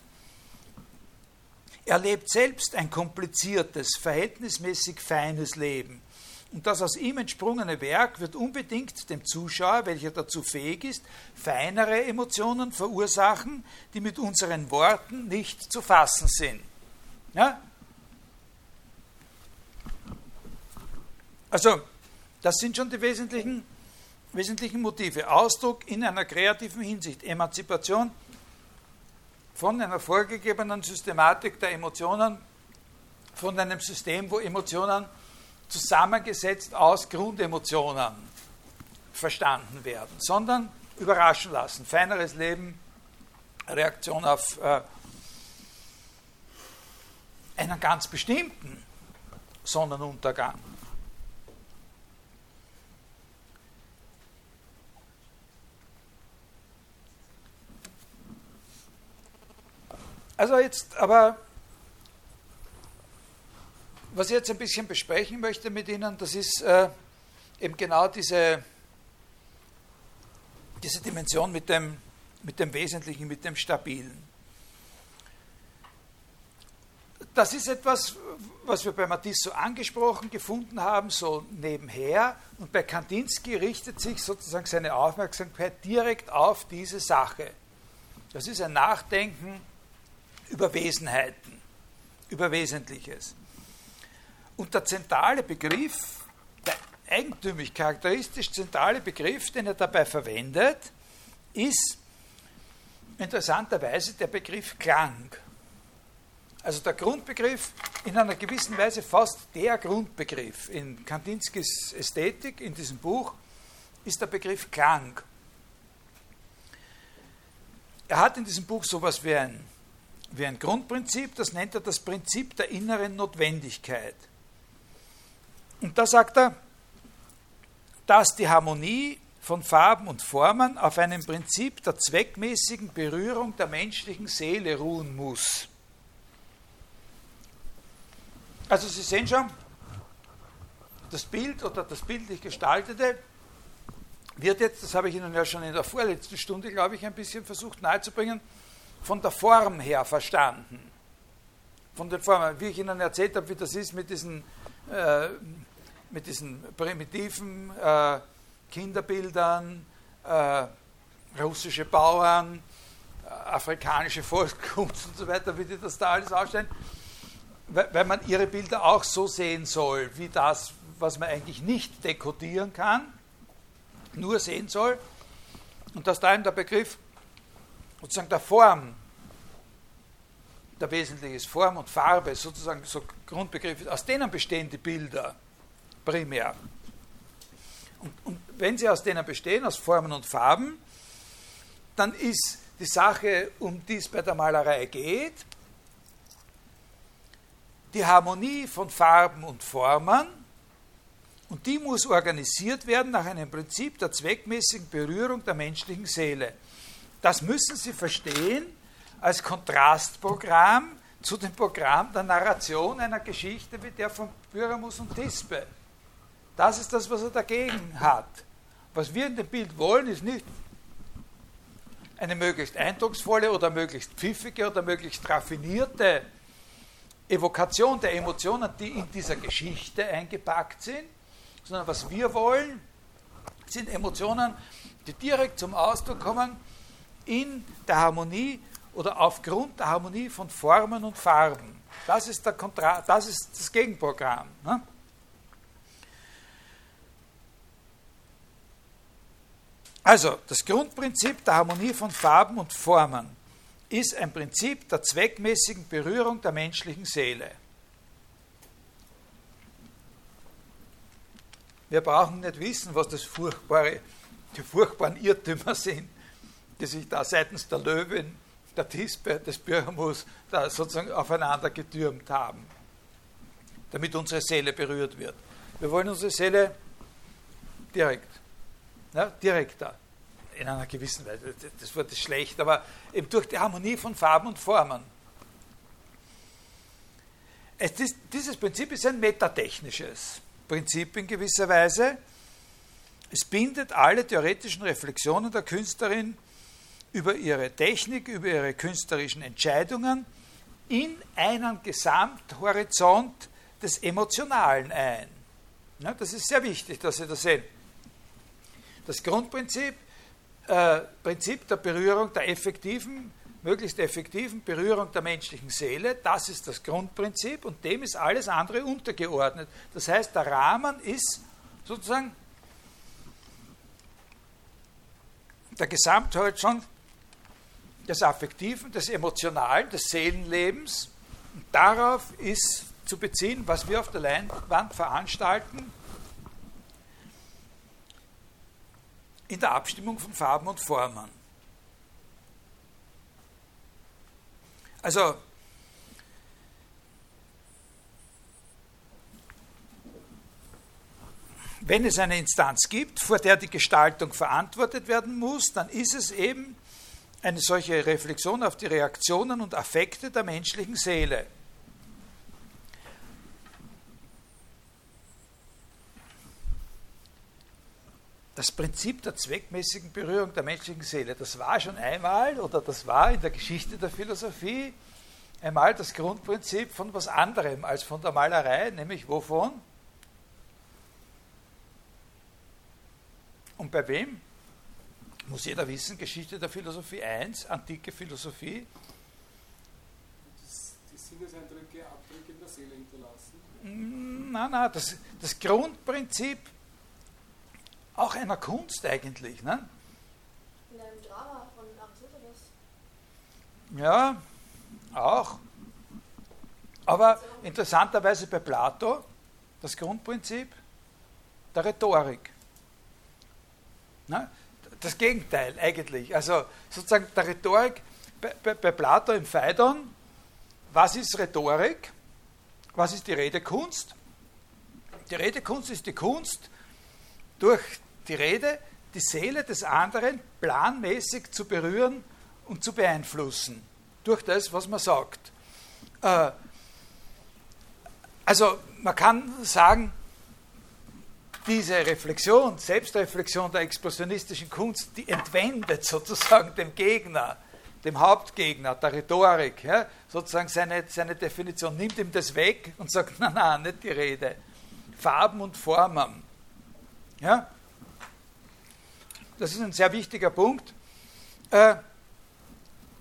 Er lebt selbst ein kompliziertes, verhältnismäßig feines Leben. Und das aus ihm entsprungene Werk wird unbedingt dem Zuschauer, welcher dazu fähig ist, feinere Emotionen verursachen, die mit unseren Worten nicht zu fassen sind. Ja? Also, das sind schon die wesentlichen, wesentlichen Motive. Ausdruck in einer kreativen Hinsicht. Emanzipation von einer vorgegebenen Systematik der Emotionen, von einem System, wo Emotionen zusammengesetzt aus Grundemotionen verstanden werden, sondern überraschen lassen. Feineres Leben, Reaktion auf äh, einen ganz bestimmten Sonnenuntergang. Also jetzt aber, was ich jetzt ein bisschen besprechen möchte mit Ihnen, das ist äh, eben genau diese, diese Dimension mit dem, mit dem Wesentlichen, mit dem Stabilen. Das ist etwas, was wir bei Matisse so angesprochen gefunden haben, so nebenher. Und bei Kandinsky richtet sich sozusagen seine Aufmerksamkeit direkt auf diese Sache. Das ist ein Nachdenken über Wesenheiten, über Wesentliches. Und der zentrale Begriff, der eigentümlich charakteristisch zentrale Begriff, den er dabei verwendet, ist interessanterweise der Begriff Klang. Also der Grundbegriff, in einer gewissen Weise fast der Grundbegriff in Kandinskis Ästhetik, in diesem Buch, ist der Begriff Klang. Er hat in diesem Buch sowas wie ein, wie ein Grundprinzip, das nennt er das Prinzip der inneren Notwendigkeit. Und da sagt er, dass die Harmonie von Farben und Formen auf einem Prinzip der zweckmäßigen Berührung der menschlichen Seele ruhen muss. Also Sie sehen schon, das Bild oder das bildlich gestaltete wird jetzt, das habe ich Ihnen ja schon in der vorletzten Stunde, glaube ich, ein bisschen versucht nahezubringen, von der Form her verstanden. Von den Formen, wie ich Ihnen erzählt habe, wie das ist mit diesen, äh, mit diesen primitiven äh, Kinderbildern, äh, russische Bauern, äh, afrikanische Volkskunst und so weiter, wie die das da alles ausstellen weil man ihre Bilder auch so sehen soll, wie das, was man eigentlich nicht dekodieren kann, nur sehen soll. Und dass da eben der Begriff sozusagen der Form, der wesentliche ist Form und Farbe, sozusagen so Grundbegriff, aus denen bestehen die Bilder primär. Und, und wenn sie aus denen bestehen, aus Formen und Farben, dann ist die Sache, um die es bei der Malerei geht, die Harmonie von Farben und Formen Und die muss organisiert werden nach einem Prinzip der zweckmäßigen Berührung der menschlichen Seele. Das müssen Sie verstehen als Kontrastprogramm zu dem Programm der Narration einer Geschichte wie der von Pyramus und Tispe. Das ist das, was er dagegen hat. Was wir in dem Bild wollen, ist nicht eine möglichst eindrucksvolle oder möglichst pfiffige oder möglichst raffinierte Evokation der Emotionen, die in dieser Geschichte eingepackt sind, sondern was wir wollen, sind Emotionen, die direkt zum Ausdruck kommen in der Harmonie oder aufgrund der Harmonie von Formen und Farben. Das ist, der Kontra das, ist das Gegenprogramm. Ne? Also, das Grundprinzip der Harmonie von Farben und Formen ist ein Prinzip der zweckmäßigen Berührung der menschlichen Seele. Wir brauchen nicht wissen, was das furchtbare, die furchtbaren Irrtümer sind, die sich da seitens der Löwin, der Tispe, des Pyramus da sozusagen aufeinander getürmt haben, damit unsere Seele berührt wird. Wir wollen unsere Seele direkt, ja, direkter, in einer gewissen Weise. Das Wort ist schlecht, aber eben durch die Harmonie von Farben und Formen. Ist, dieses Prinzip ist ein metatechnisches. Prinzip in gewisser Weise. Es bindet alle theoretischen Reflexionen der Künstlerin über ihre Technik, über ihre künstlerischen Entscheidungen in einen Gesamthorizont des Emotionalen ein. Ja, das ist sehr wichtig, dass Sie das sehen. Das Grundprinzip, äh, Prinzip der Berührung, der effektiven möglichst effektiven Berührung der menschlichen Seele. Das ist das Grundprinzip und dem ist alles andere untergeordnet. Das heißt, der Rahmen ist sozusagen der Gesamthorizont des Affektiven, des Emotionalen, des Seelenlebens. Und darauf ist zu beziehen, was wir auf der Leinwand veranstalten, in der Abstimmung von Farben und Formen. Also, wenn es eine Instanz gibt, vor der die Gestaltung verantwortet werden muss, dann ist es eben eine solche Reflexion auf die Reaktionen und Affekte der menschlichen Seele. Das Prinzip der zweckmäßigen Berührung der menschlichen Seele, das war schon einmal oder das war in der Geschichte der Philosophie einmal das Grundprinzip von was anderem als von der Malerei, nämlich wovon? Und bei wem? Muss jeder wissen, Geschichte der Philosophie 1, antike Philosophie. Die Sinneseindrücke, Abdrücke in der Seele hinterlassen? Mm, nein, nein, das, das Grundprinzip auch einer Kunst eigentlich. Ne? In einem Drama von Aristoteles. Ja, auch. Aber interessanterweise bei Plato das Grundprinzip der Rhetorik. Na, das Gegenteil eigentlich. Also sozusagen der Rhetorik bei, bei, bei Plato im Phaidon, was ist Rhetorik? Was ist die Redekunst? Die Redekunst ist die Kunst, durch die Rede die Seele des anderen planmäßig zu berühren und zu beeinflussen durch das, was man sagt. Äh, also man kann sagen, diese Reflexion, Selbstreflexion der expressionistischen Kunst, die entwendet sozusagen dem Gegner, dem Hauptgegner, der Rhetorik, ja, sozusagen seine, seine Definition, nimmt ihm das weg und sagt, nein, nein, nicht die Rede. Farben und Formen. Ja? Das ist ein sehr wichtiger Punkt. Äh,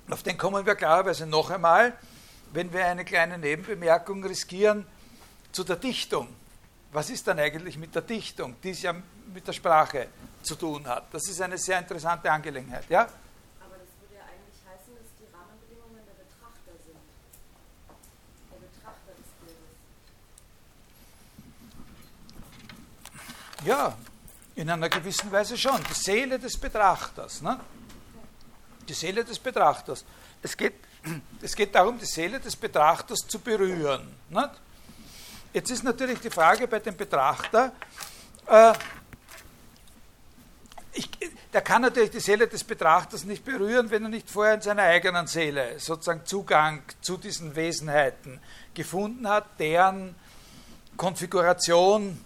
auf den kommen wir klarerweise noch einmal, wenn wir eine kleine Nebenbemerkung riskieren zu der Dichtung. Was ist dann eigentlich mit der Dichtung, die es ja mit der Sprache zu tun hat? Das ist eine sehr interessante Angelegenheit. Ja? Aber das würde ja eigentlich heißen, dass die Rahmenbedingungen der Betrachter sind. Der Betrachter des Bildes. Ja, in einer gewissen Weise schon. Die Seele des Betrachters. Ne? die Seele des Betrachters. Es geht, es geht darum, die Seele des Betrachters zu berühren. Nicht? Jetzt ist natürlich die Frage bei dem Betrachter, Äh, ich, der kann natürlich die Seele des Betrachters nicht berühren, wenn er nicht vorher in seiner eigenen Seele sozusagen Zugang zu diesen Wesenheiten gefunden hat, deren Konfiguration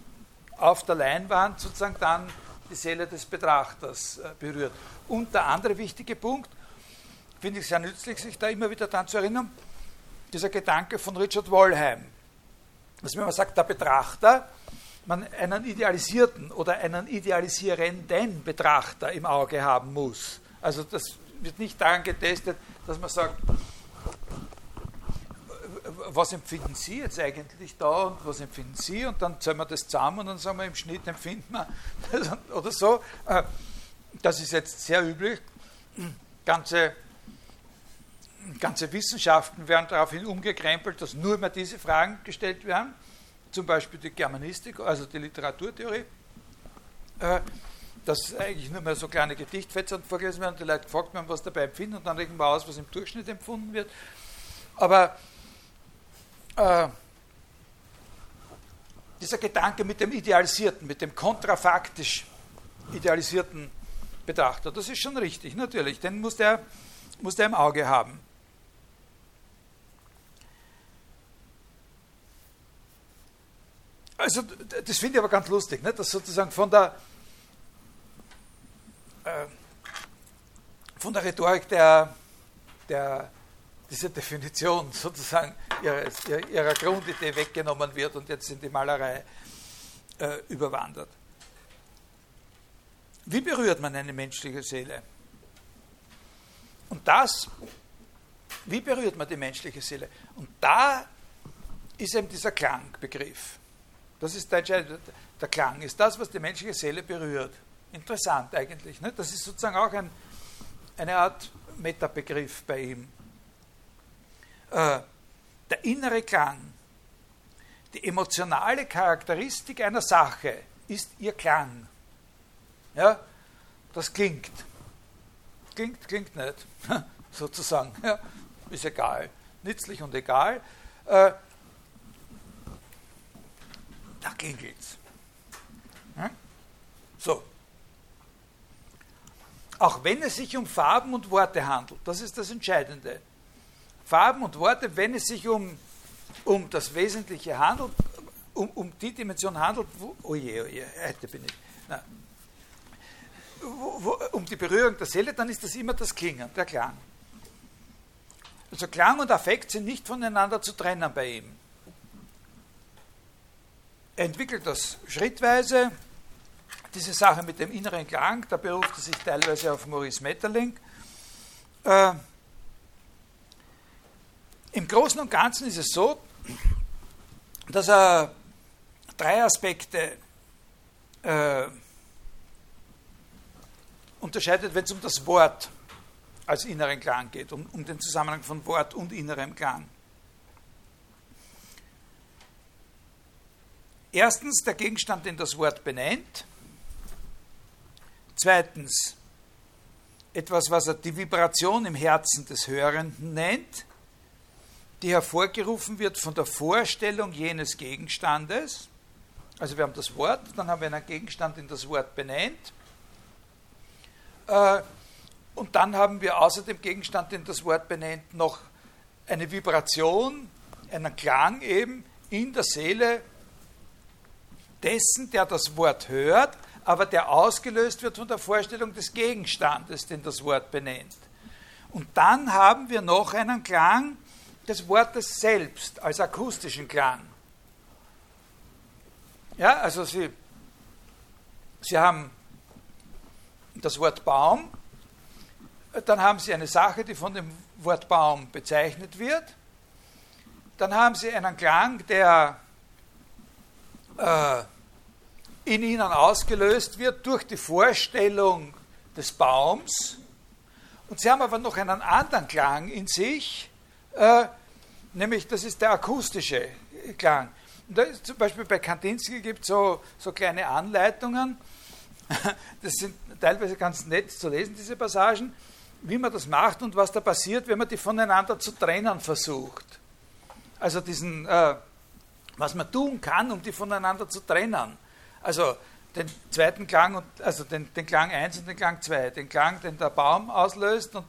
auf der Leinwand sozusagen dann die Seele des Betrachters äh, berührt. Und der andere wichtige Punkt, finde ich sehr nützlich, sich da immer wieder daran zu erinnern, dieser Gedanke von Richard Wollheim, dass wenn man sagt, der Betrachter, man einen idealisierten oder einen idealisierenden Betrachter im Auge haben muss. Also das wird nicht daran getestet, dass man sagt, was empfinden Sie jetzt eigentlich da und was empfinden Sie und dann zählen wir das zusammen und dann sagen wir im Schnitt empfinden wir oder so. Äh, das ist jetzt sehr üblich. Ganze, ganze Wissenschaften werden daraufhin umgekrempelt, dass nur mehr diese Fragen gestellt werden zum Beispiel die Germanistik, also die Literaturtheorie, äh, dass eigentlich nur mehr so kleine Gedichtfetzen vorgelesen werden, die Leute gefragt werden, was dabei empfinden und dann rechnen wir aus, was im Durchschnitt empfunden wird. Aber äh, dieser Gedanke mit dem idealisierten, mit dem kontrafaktisch idealisierten Betrachter, das ist schon richtig, natürlich, den muss der, muss der im Auge haben. Also, das finde ich aber ganz lustig, ne? dass sozusagen von der, äh, von der Rhetorik der, der, dieser Definition sozusagen ihres, ihrer Grundidee weggenommen wird und jetzt in die Malerei äh, überwandert. Wie berührt man eine menschliche Seele? Und das, wie berührt man die menschliche Seele? Und da ist eben dieser Klangbegriff. Das ist der, der Klang, ist das, was die menschliche Seele berührt. Interessant eigentlich. Ne? Das ist sozusagen auch ein, eine Art Metabegriff bei ihm. Äh, der innere Klang, die emotionale Charakteristik einer Sache ist ihr Klang. Ja, das klingt. Klingt, klingt nicht, sozusagen. Ja, ist egal. Nützlich und egal. Äh, da klingelt's. Hm? So. Auch wenn es sich um Farben und Worte handelt, das ist das Entscheidende. Farben und Worte, wenn es sich um, um das Wesentliche handelt, um, um die Dimension handelt, wo, oh je, oh heute bin ich, na, wo, wo, um die Berührung der Seele, dann ist das immer das Klingen, der Klang. Also Klang und Affekt sind nicht voneinander zu trennen bei ihm. Entwickelt das schrittweise. Diese Sache mit dem inneren Klang, da beruft er sich teilweise auf Maurice Metterling. Äh, Im Großen und Ganzen ist es so, dass er drei Aspekte äh, unterscheidet, wenn es um das Wort als inneren Klang geht, um, um den Zusammenhang von Wort und innerem Klang. Erstens der Gegenstand, den das Wort benennt. Zweitens etwas, was er die Vibration im Herzen des Hörenden nennt, die hervorgerufen wird von der Vorstellung jenes Gegenstandes. Also wir haben das Wort, dann haben wir einen Gegenstand, den das Wort benennt. Äh, und dann haben wir außer dem Gegenstand, den das Wort benennt, noch eine Vibration, einen Klang eben in der Seele dessen, der das Wort hört, aber der ausgelöst wird von der Vorstellung des Gegenstandes, den das Wort benennt. Und dann haben wir noch einen Klang des Wortes selbst als akustischen Klang. Ja, also Sie, Sie haben das Wort Baum, dann haben Sie eine Sache, die von dem Wort Baum bezeichnet wird, dann haben Sie einen Klang, der äh, in ihnen ausgelöst wird durch die Vorstellung des Baums. Und sie haben aber noch einen anderen Klang in sich, äh, nämlich das ist der akustische Klang. Ist zum Beispiel bei Kandinsky gibt es so, so kleine Anleitungen, das sind teilweise ganz nett zu lesen, diese Passagen, wie man das macht und was da passiert, wenn man die voneinander zu trennen versucht. Also diesen, äh, was man tun kann, um die voneinander zu trennen. Also den zweiten Klang, und, also den, den Klang 1 und den Klang 2, den Klang, den der Baum auslöst und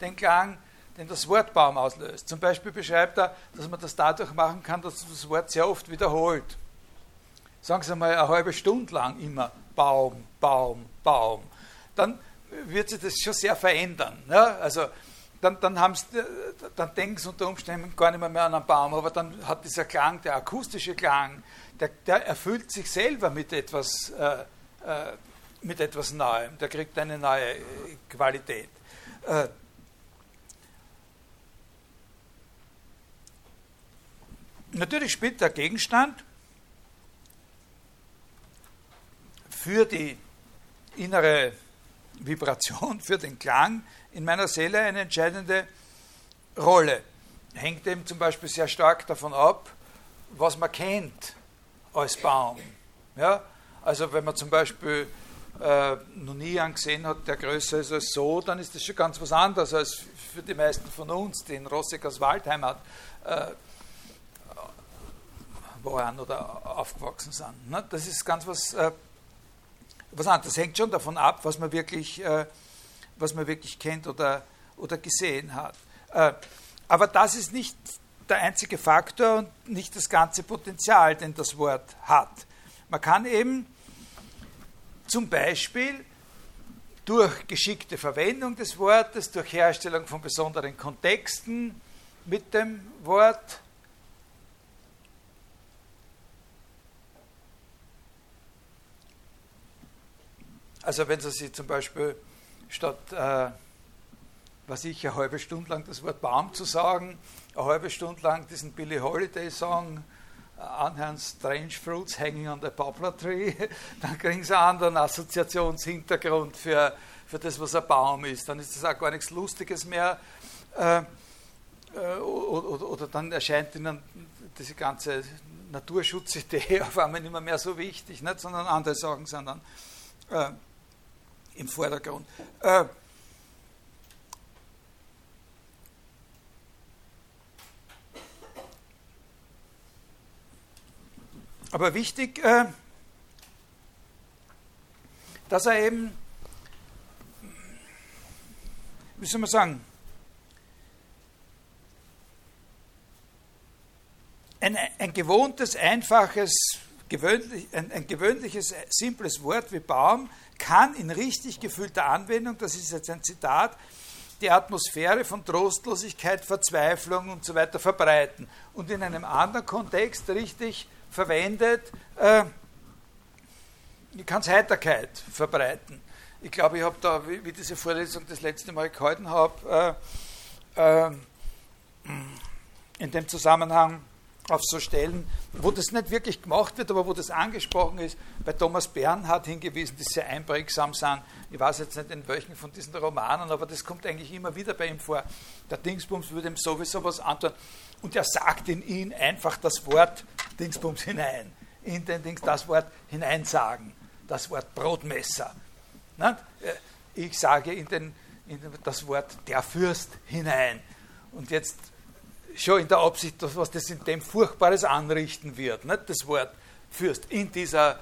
den Klang, den das Wort Baum auslöst. Zum Beispiel beschreibt er, dass man das dadurch machen kann, dass das Wort sehr oft wiederholt. Sagen Sie mal eine halbe Stunde lang immer Baum, Baum, Baum. Dann wird sich das schon sehr verändern. Ne? Also dann, dann, dann denken sie unter Umständen gar nicht mehr, mehr an einen Baum, aber dann hat dieser Klang, der akustische Klang, der, der erfüllt sich selber mit etwas, äh, äh, mit etwas Neuem, der kriegt eine neue Qualität. Äh, natürlich spielt der Gegenstand für die innere Vibration, für den Klang in meiner Seele eine entscheidende Rolle. Hängt eben zum Beispiel sehr stark davon ab, was man kennt als Baum. Ja? Also wenn man zum Beispiel äh, noch nie einen gesehen hat, der größer ist als so, dann ist das schon ganz was anderes als für die meisten von uns, die in Rossigers Waldheim hat, äh, waren oder aufgewachsen sind. Ne? Das ist ganz was, äh, was anderes. Das hängt schon davon ab, was man wirklich äh, was man wirklich kennt oder, oder gesehen hat. Äh, aber das ist nicht der einzige Faktor und nicht das ganze Potenzial, den das Wort hat. Man kann eben zum Beispiel durch geschickte Verwendung des Wortes, durch Herstellung von besonderen Kontexten mit dem Wort, also wenn Sie sich zum Beispiel statt, äh, was ich, eine halbe Stunde lang das Wort Baum zu sagen, eine halbe Stunde lang diesen Billie Holiday Song äh, anhören, Strange Fruits Hanging on the Poplar Tree, dann kriegen sie einen anderen Assoziationshintergrund für, für das, was ein Baum ist. Dann ist das auch gar nichts Lustiges mehr. Äh, äh, oder, dann erscheint ihnen diese ganze Naturschutzidee auf einmal nicht mehr, so wichtig, nicht? sondern andere Sachen sind dann im Vordergrund. Aber wichtig, äh, dass er eben, wie soll man sagen, ein, ein gewohntes, einfaches, gewöhnlich, ein, ein gewöhnliches, simples Wort wie Baum kann in richtig gefühlter Anwendung, das ist jetzt ein Zitat, die Atmosphäre von Trostlosigkeit, Verzweiflung und so weiter verbreiten. Und in einem anderen Kontext richtig verwendet, äh, kann es Heiterkeit verbreiten. Ich glaube, ich habe da, wie, wie, diese Vorlesung das letzte Mal gehalten habe, äh, äh, in dem Zusammenhang auf so Stellen, wo das nicht wirklich gemacht wird, aber wo das angesprochen ist. Bei Thomas Bernhard hingewiesen, die sehr einprägsam sind. Ich weiß jetzt nicht in welchen von diesen Romanen, aber das kommt eigentlich immer wieder bei ihm vor. Der Dingsbums würde ihm sowieso was antworten. Und er sagt in ihn einfach das Wort Dingsbums hinein. In den Dings das Wort hineinsagen. Das Wort Brotmesser. Ich sage in, den, in das Wort der Fürst hinein. Und jetzt schon in der Absicht, was das in dem Furchtbares anrichten wird, das Wort Fürst, in dieser,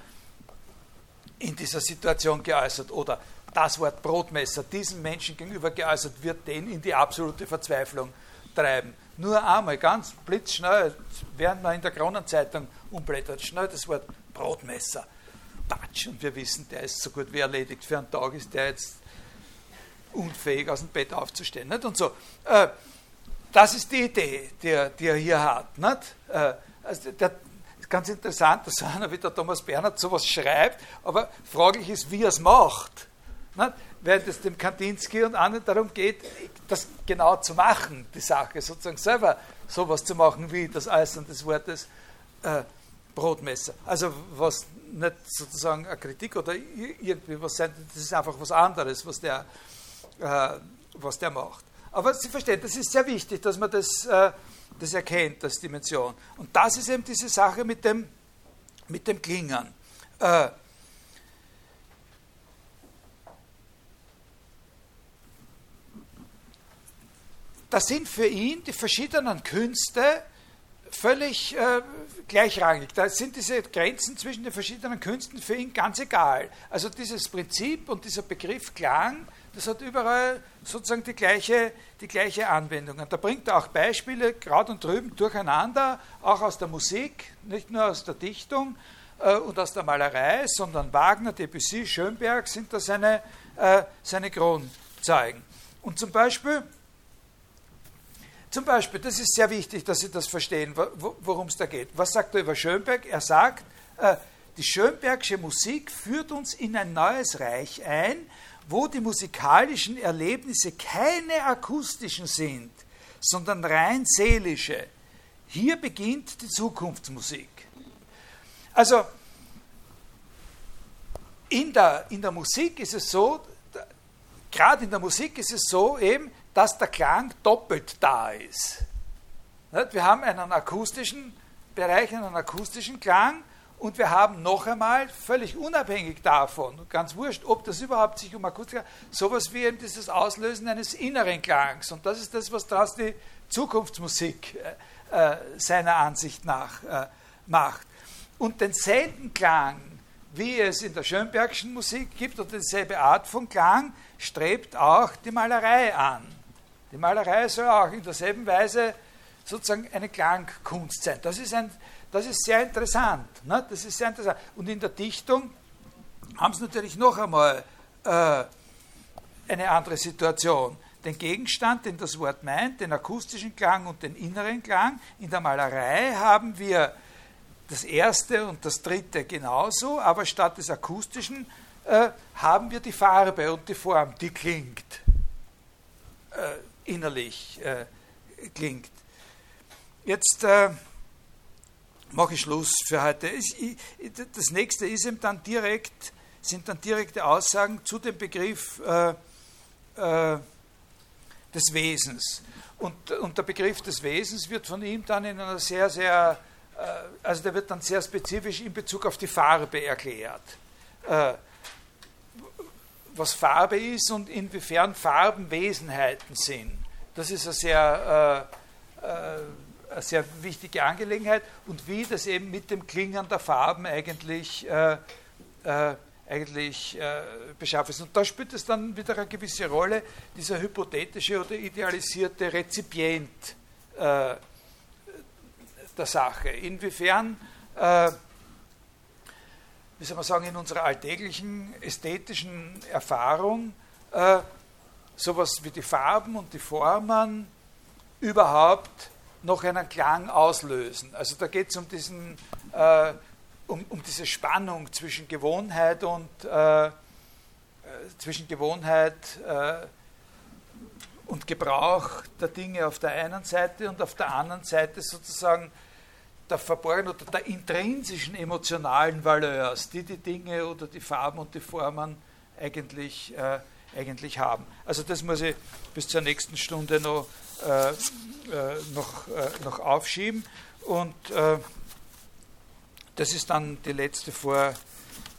in dieser Situation geäußert oder das Wort Brotmesser diesem Menschen gegenüber geäußert wird, den in die absolute Verzweiflung treiben. Nur einmal, ganz blitzschnell, während man in der Kronenzeitung umblättert, schnell das Wort Brotmesser. Patsch, und wir wissen, der ist so gut wie erledigt. Für einen Tag ist der jetzt unfähig, aus dem Bett aufzustehen. Nicht? Und so. Äh, das ist die Idee, die er, die er hier hat. Nicht? Äh, also der, ganz interessant, dass einer wie der Thomas Bernhard sowas schreibt, aber fraglich ist, wie er es macht. Nicht? Während es dem Kandinsky und anderen darum geht, das genau zu machen, die Sache, sozusagen selber sowas zu machen wie das Äußern des Wortes äh, Brotmesser. Also was nicht sozusagen eine Kritik oder irgendwie was sein, das ist einfach was anderes, was der, äh, was der macht. Aber Sie verstehen, das ist sehr wichtig, dass man das, äh, das erkennt, das Dimension. Und das ist eben diese Sache mit dem, mit dem Klingern. Äh, das sind für ihn die verschiedenen Künste völlig äh, gleichrangig. Da sind diese Grenzen zwischen den verschiedenen Künsten für ihn ganz egal. Also dieses Prinzip und dieser Begriff Klang, das hat überall sozusagen die gleiche, die gleiche Anwendung. Und da bringt er auch Beispiele, gerade und drüben, durcheinander, auch aus der Musik, nicht nur aus der Dichtung äh, und aus der Malerei, sondern Wagner, Debussy, Schönberg sind da seine, äh, seine Kronzeugen. Und zum Beispiel zum Beispiel, das ist sehr wichtig, dass Sie das verstehen, worum es da geht. Was sagt er über Schönberg? Er sagt, äh, die Schönbergsche Musik führt uns in ein neues Reich ein, wo die musikalischen Erlebnisse keine akustischen sind, sondern rein seelische. Hier beginnt die Zukunftsmusik. Also, in der, in der Musik ist es so, gerade in der Musik ist es so eben, dass der Klang doppelt da ist. Wir haben einen akustischen Bereich, einen akustischen Klang und wir haben noch einmal, völlig unabhängig davon, ganz wurscht, ob das überhaupt sich um Akustik handelt, sowas wie eben dieses Auslösen eines inneren Klangs. Und das ist das, was daraus die Zukunftsmusik äh, äh, seiner Ansicht nach äh, macht. Und denselben Klang, wie es in der Schönbergschen Musik gibt, oder dieselbe Art von Klang, strebt auch die Malerei an. Die Malerei soll auch in derselben Weise sozusagen eine Klangkunst sein. Das ist, ein, das ist sehr interessant. Ne? Das ist sehr interessant. Und in der Dichtung haben sie natürlich noch einmal äh, eine andere Situation. Den Gegenstand, den das Wort meint, den akustischen Klang und den inneren Klang. In der Malerei haben wir das erste und das dritte genauso, aber statt des akustischen äh, haben wir die Farbe und die Form, die klingt. Äh, innerlich äh, klingt. Jetzt äh, mache ich Schluss für heute. Das nächste ist eben dann direkt, sind dann direkte Aussagen zu dem Begriff äh, äh, des Wesens. Und, und, der Begriff des Wesens wird von ihm dann in einer sehr, sehr, äh, also der wird dann sehr spezifisch in Bezug auf die Farbe erklärt äh, was Farbe ist und inwiefern Farben Wesenheiten sind. Das ist eine sehr, äh, äh, eine sehr wichtige Angelegenheit und wie das eben mit dem Klingen der Farben eigentlich, äh, äh eigentlich äh, beschafft ist. Und da spielt es dann wieder eine gewisse Rolle, dieser hypothetische oder idealisierte Rezipient äh, der Sache. Inwiefern wie soll man sagen, in unserer alltäglichen ästhetischen Erfahrung äh, sowas wie die Farben und die Formen überhaupt noch einen Klang auslösen. Also da geht es um äh, um, um diese Spannung zwischen Gewohnheit und äh, äh, zwischen Gewohnheit äh, und Gebrauch der Dinge auf der einen Seite und auf der anderen Seite sozusagen der verborgenen oder der intrinsischen emotionalen Valeurs, die die Dinge oder die Farben und die Formen eigentlich, äh, eigentlich haben. Also das muss ich bis zur nächsten Stunde noch, äh, äh, noch, äh, aufschieben und äh, das ist dann die letzte vor,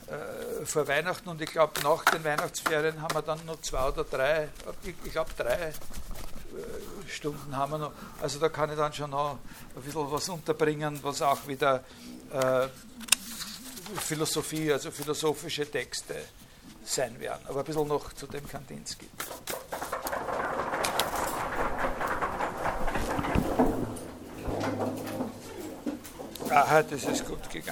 äh, vor Weihnachten und ich glaube nach den Weihnachtsferien haben wir dann noch zwei oder drei, ich, ich glaube drei Stunden haben wir noch. Also da kann ich dann schon noch ein bisschen was unterbringen, was auch wieder äh, Philosophie, also philosophische Texte sein werden. Aber ein bisschen noch zu dem Kandinsky. Ah, das ist gut gegangen.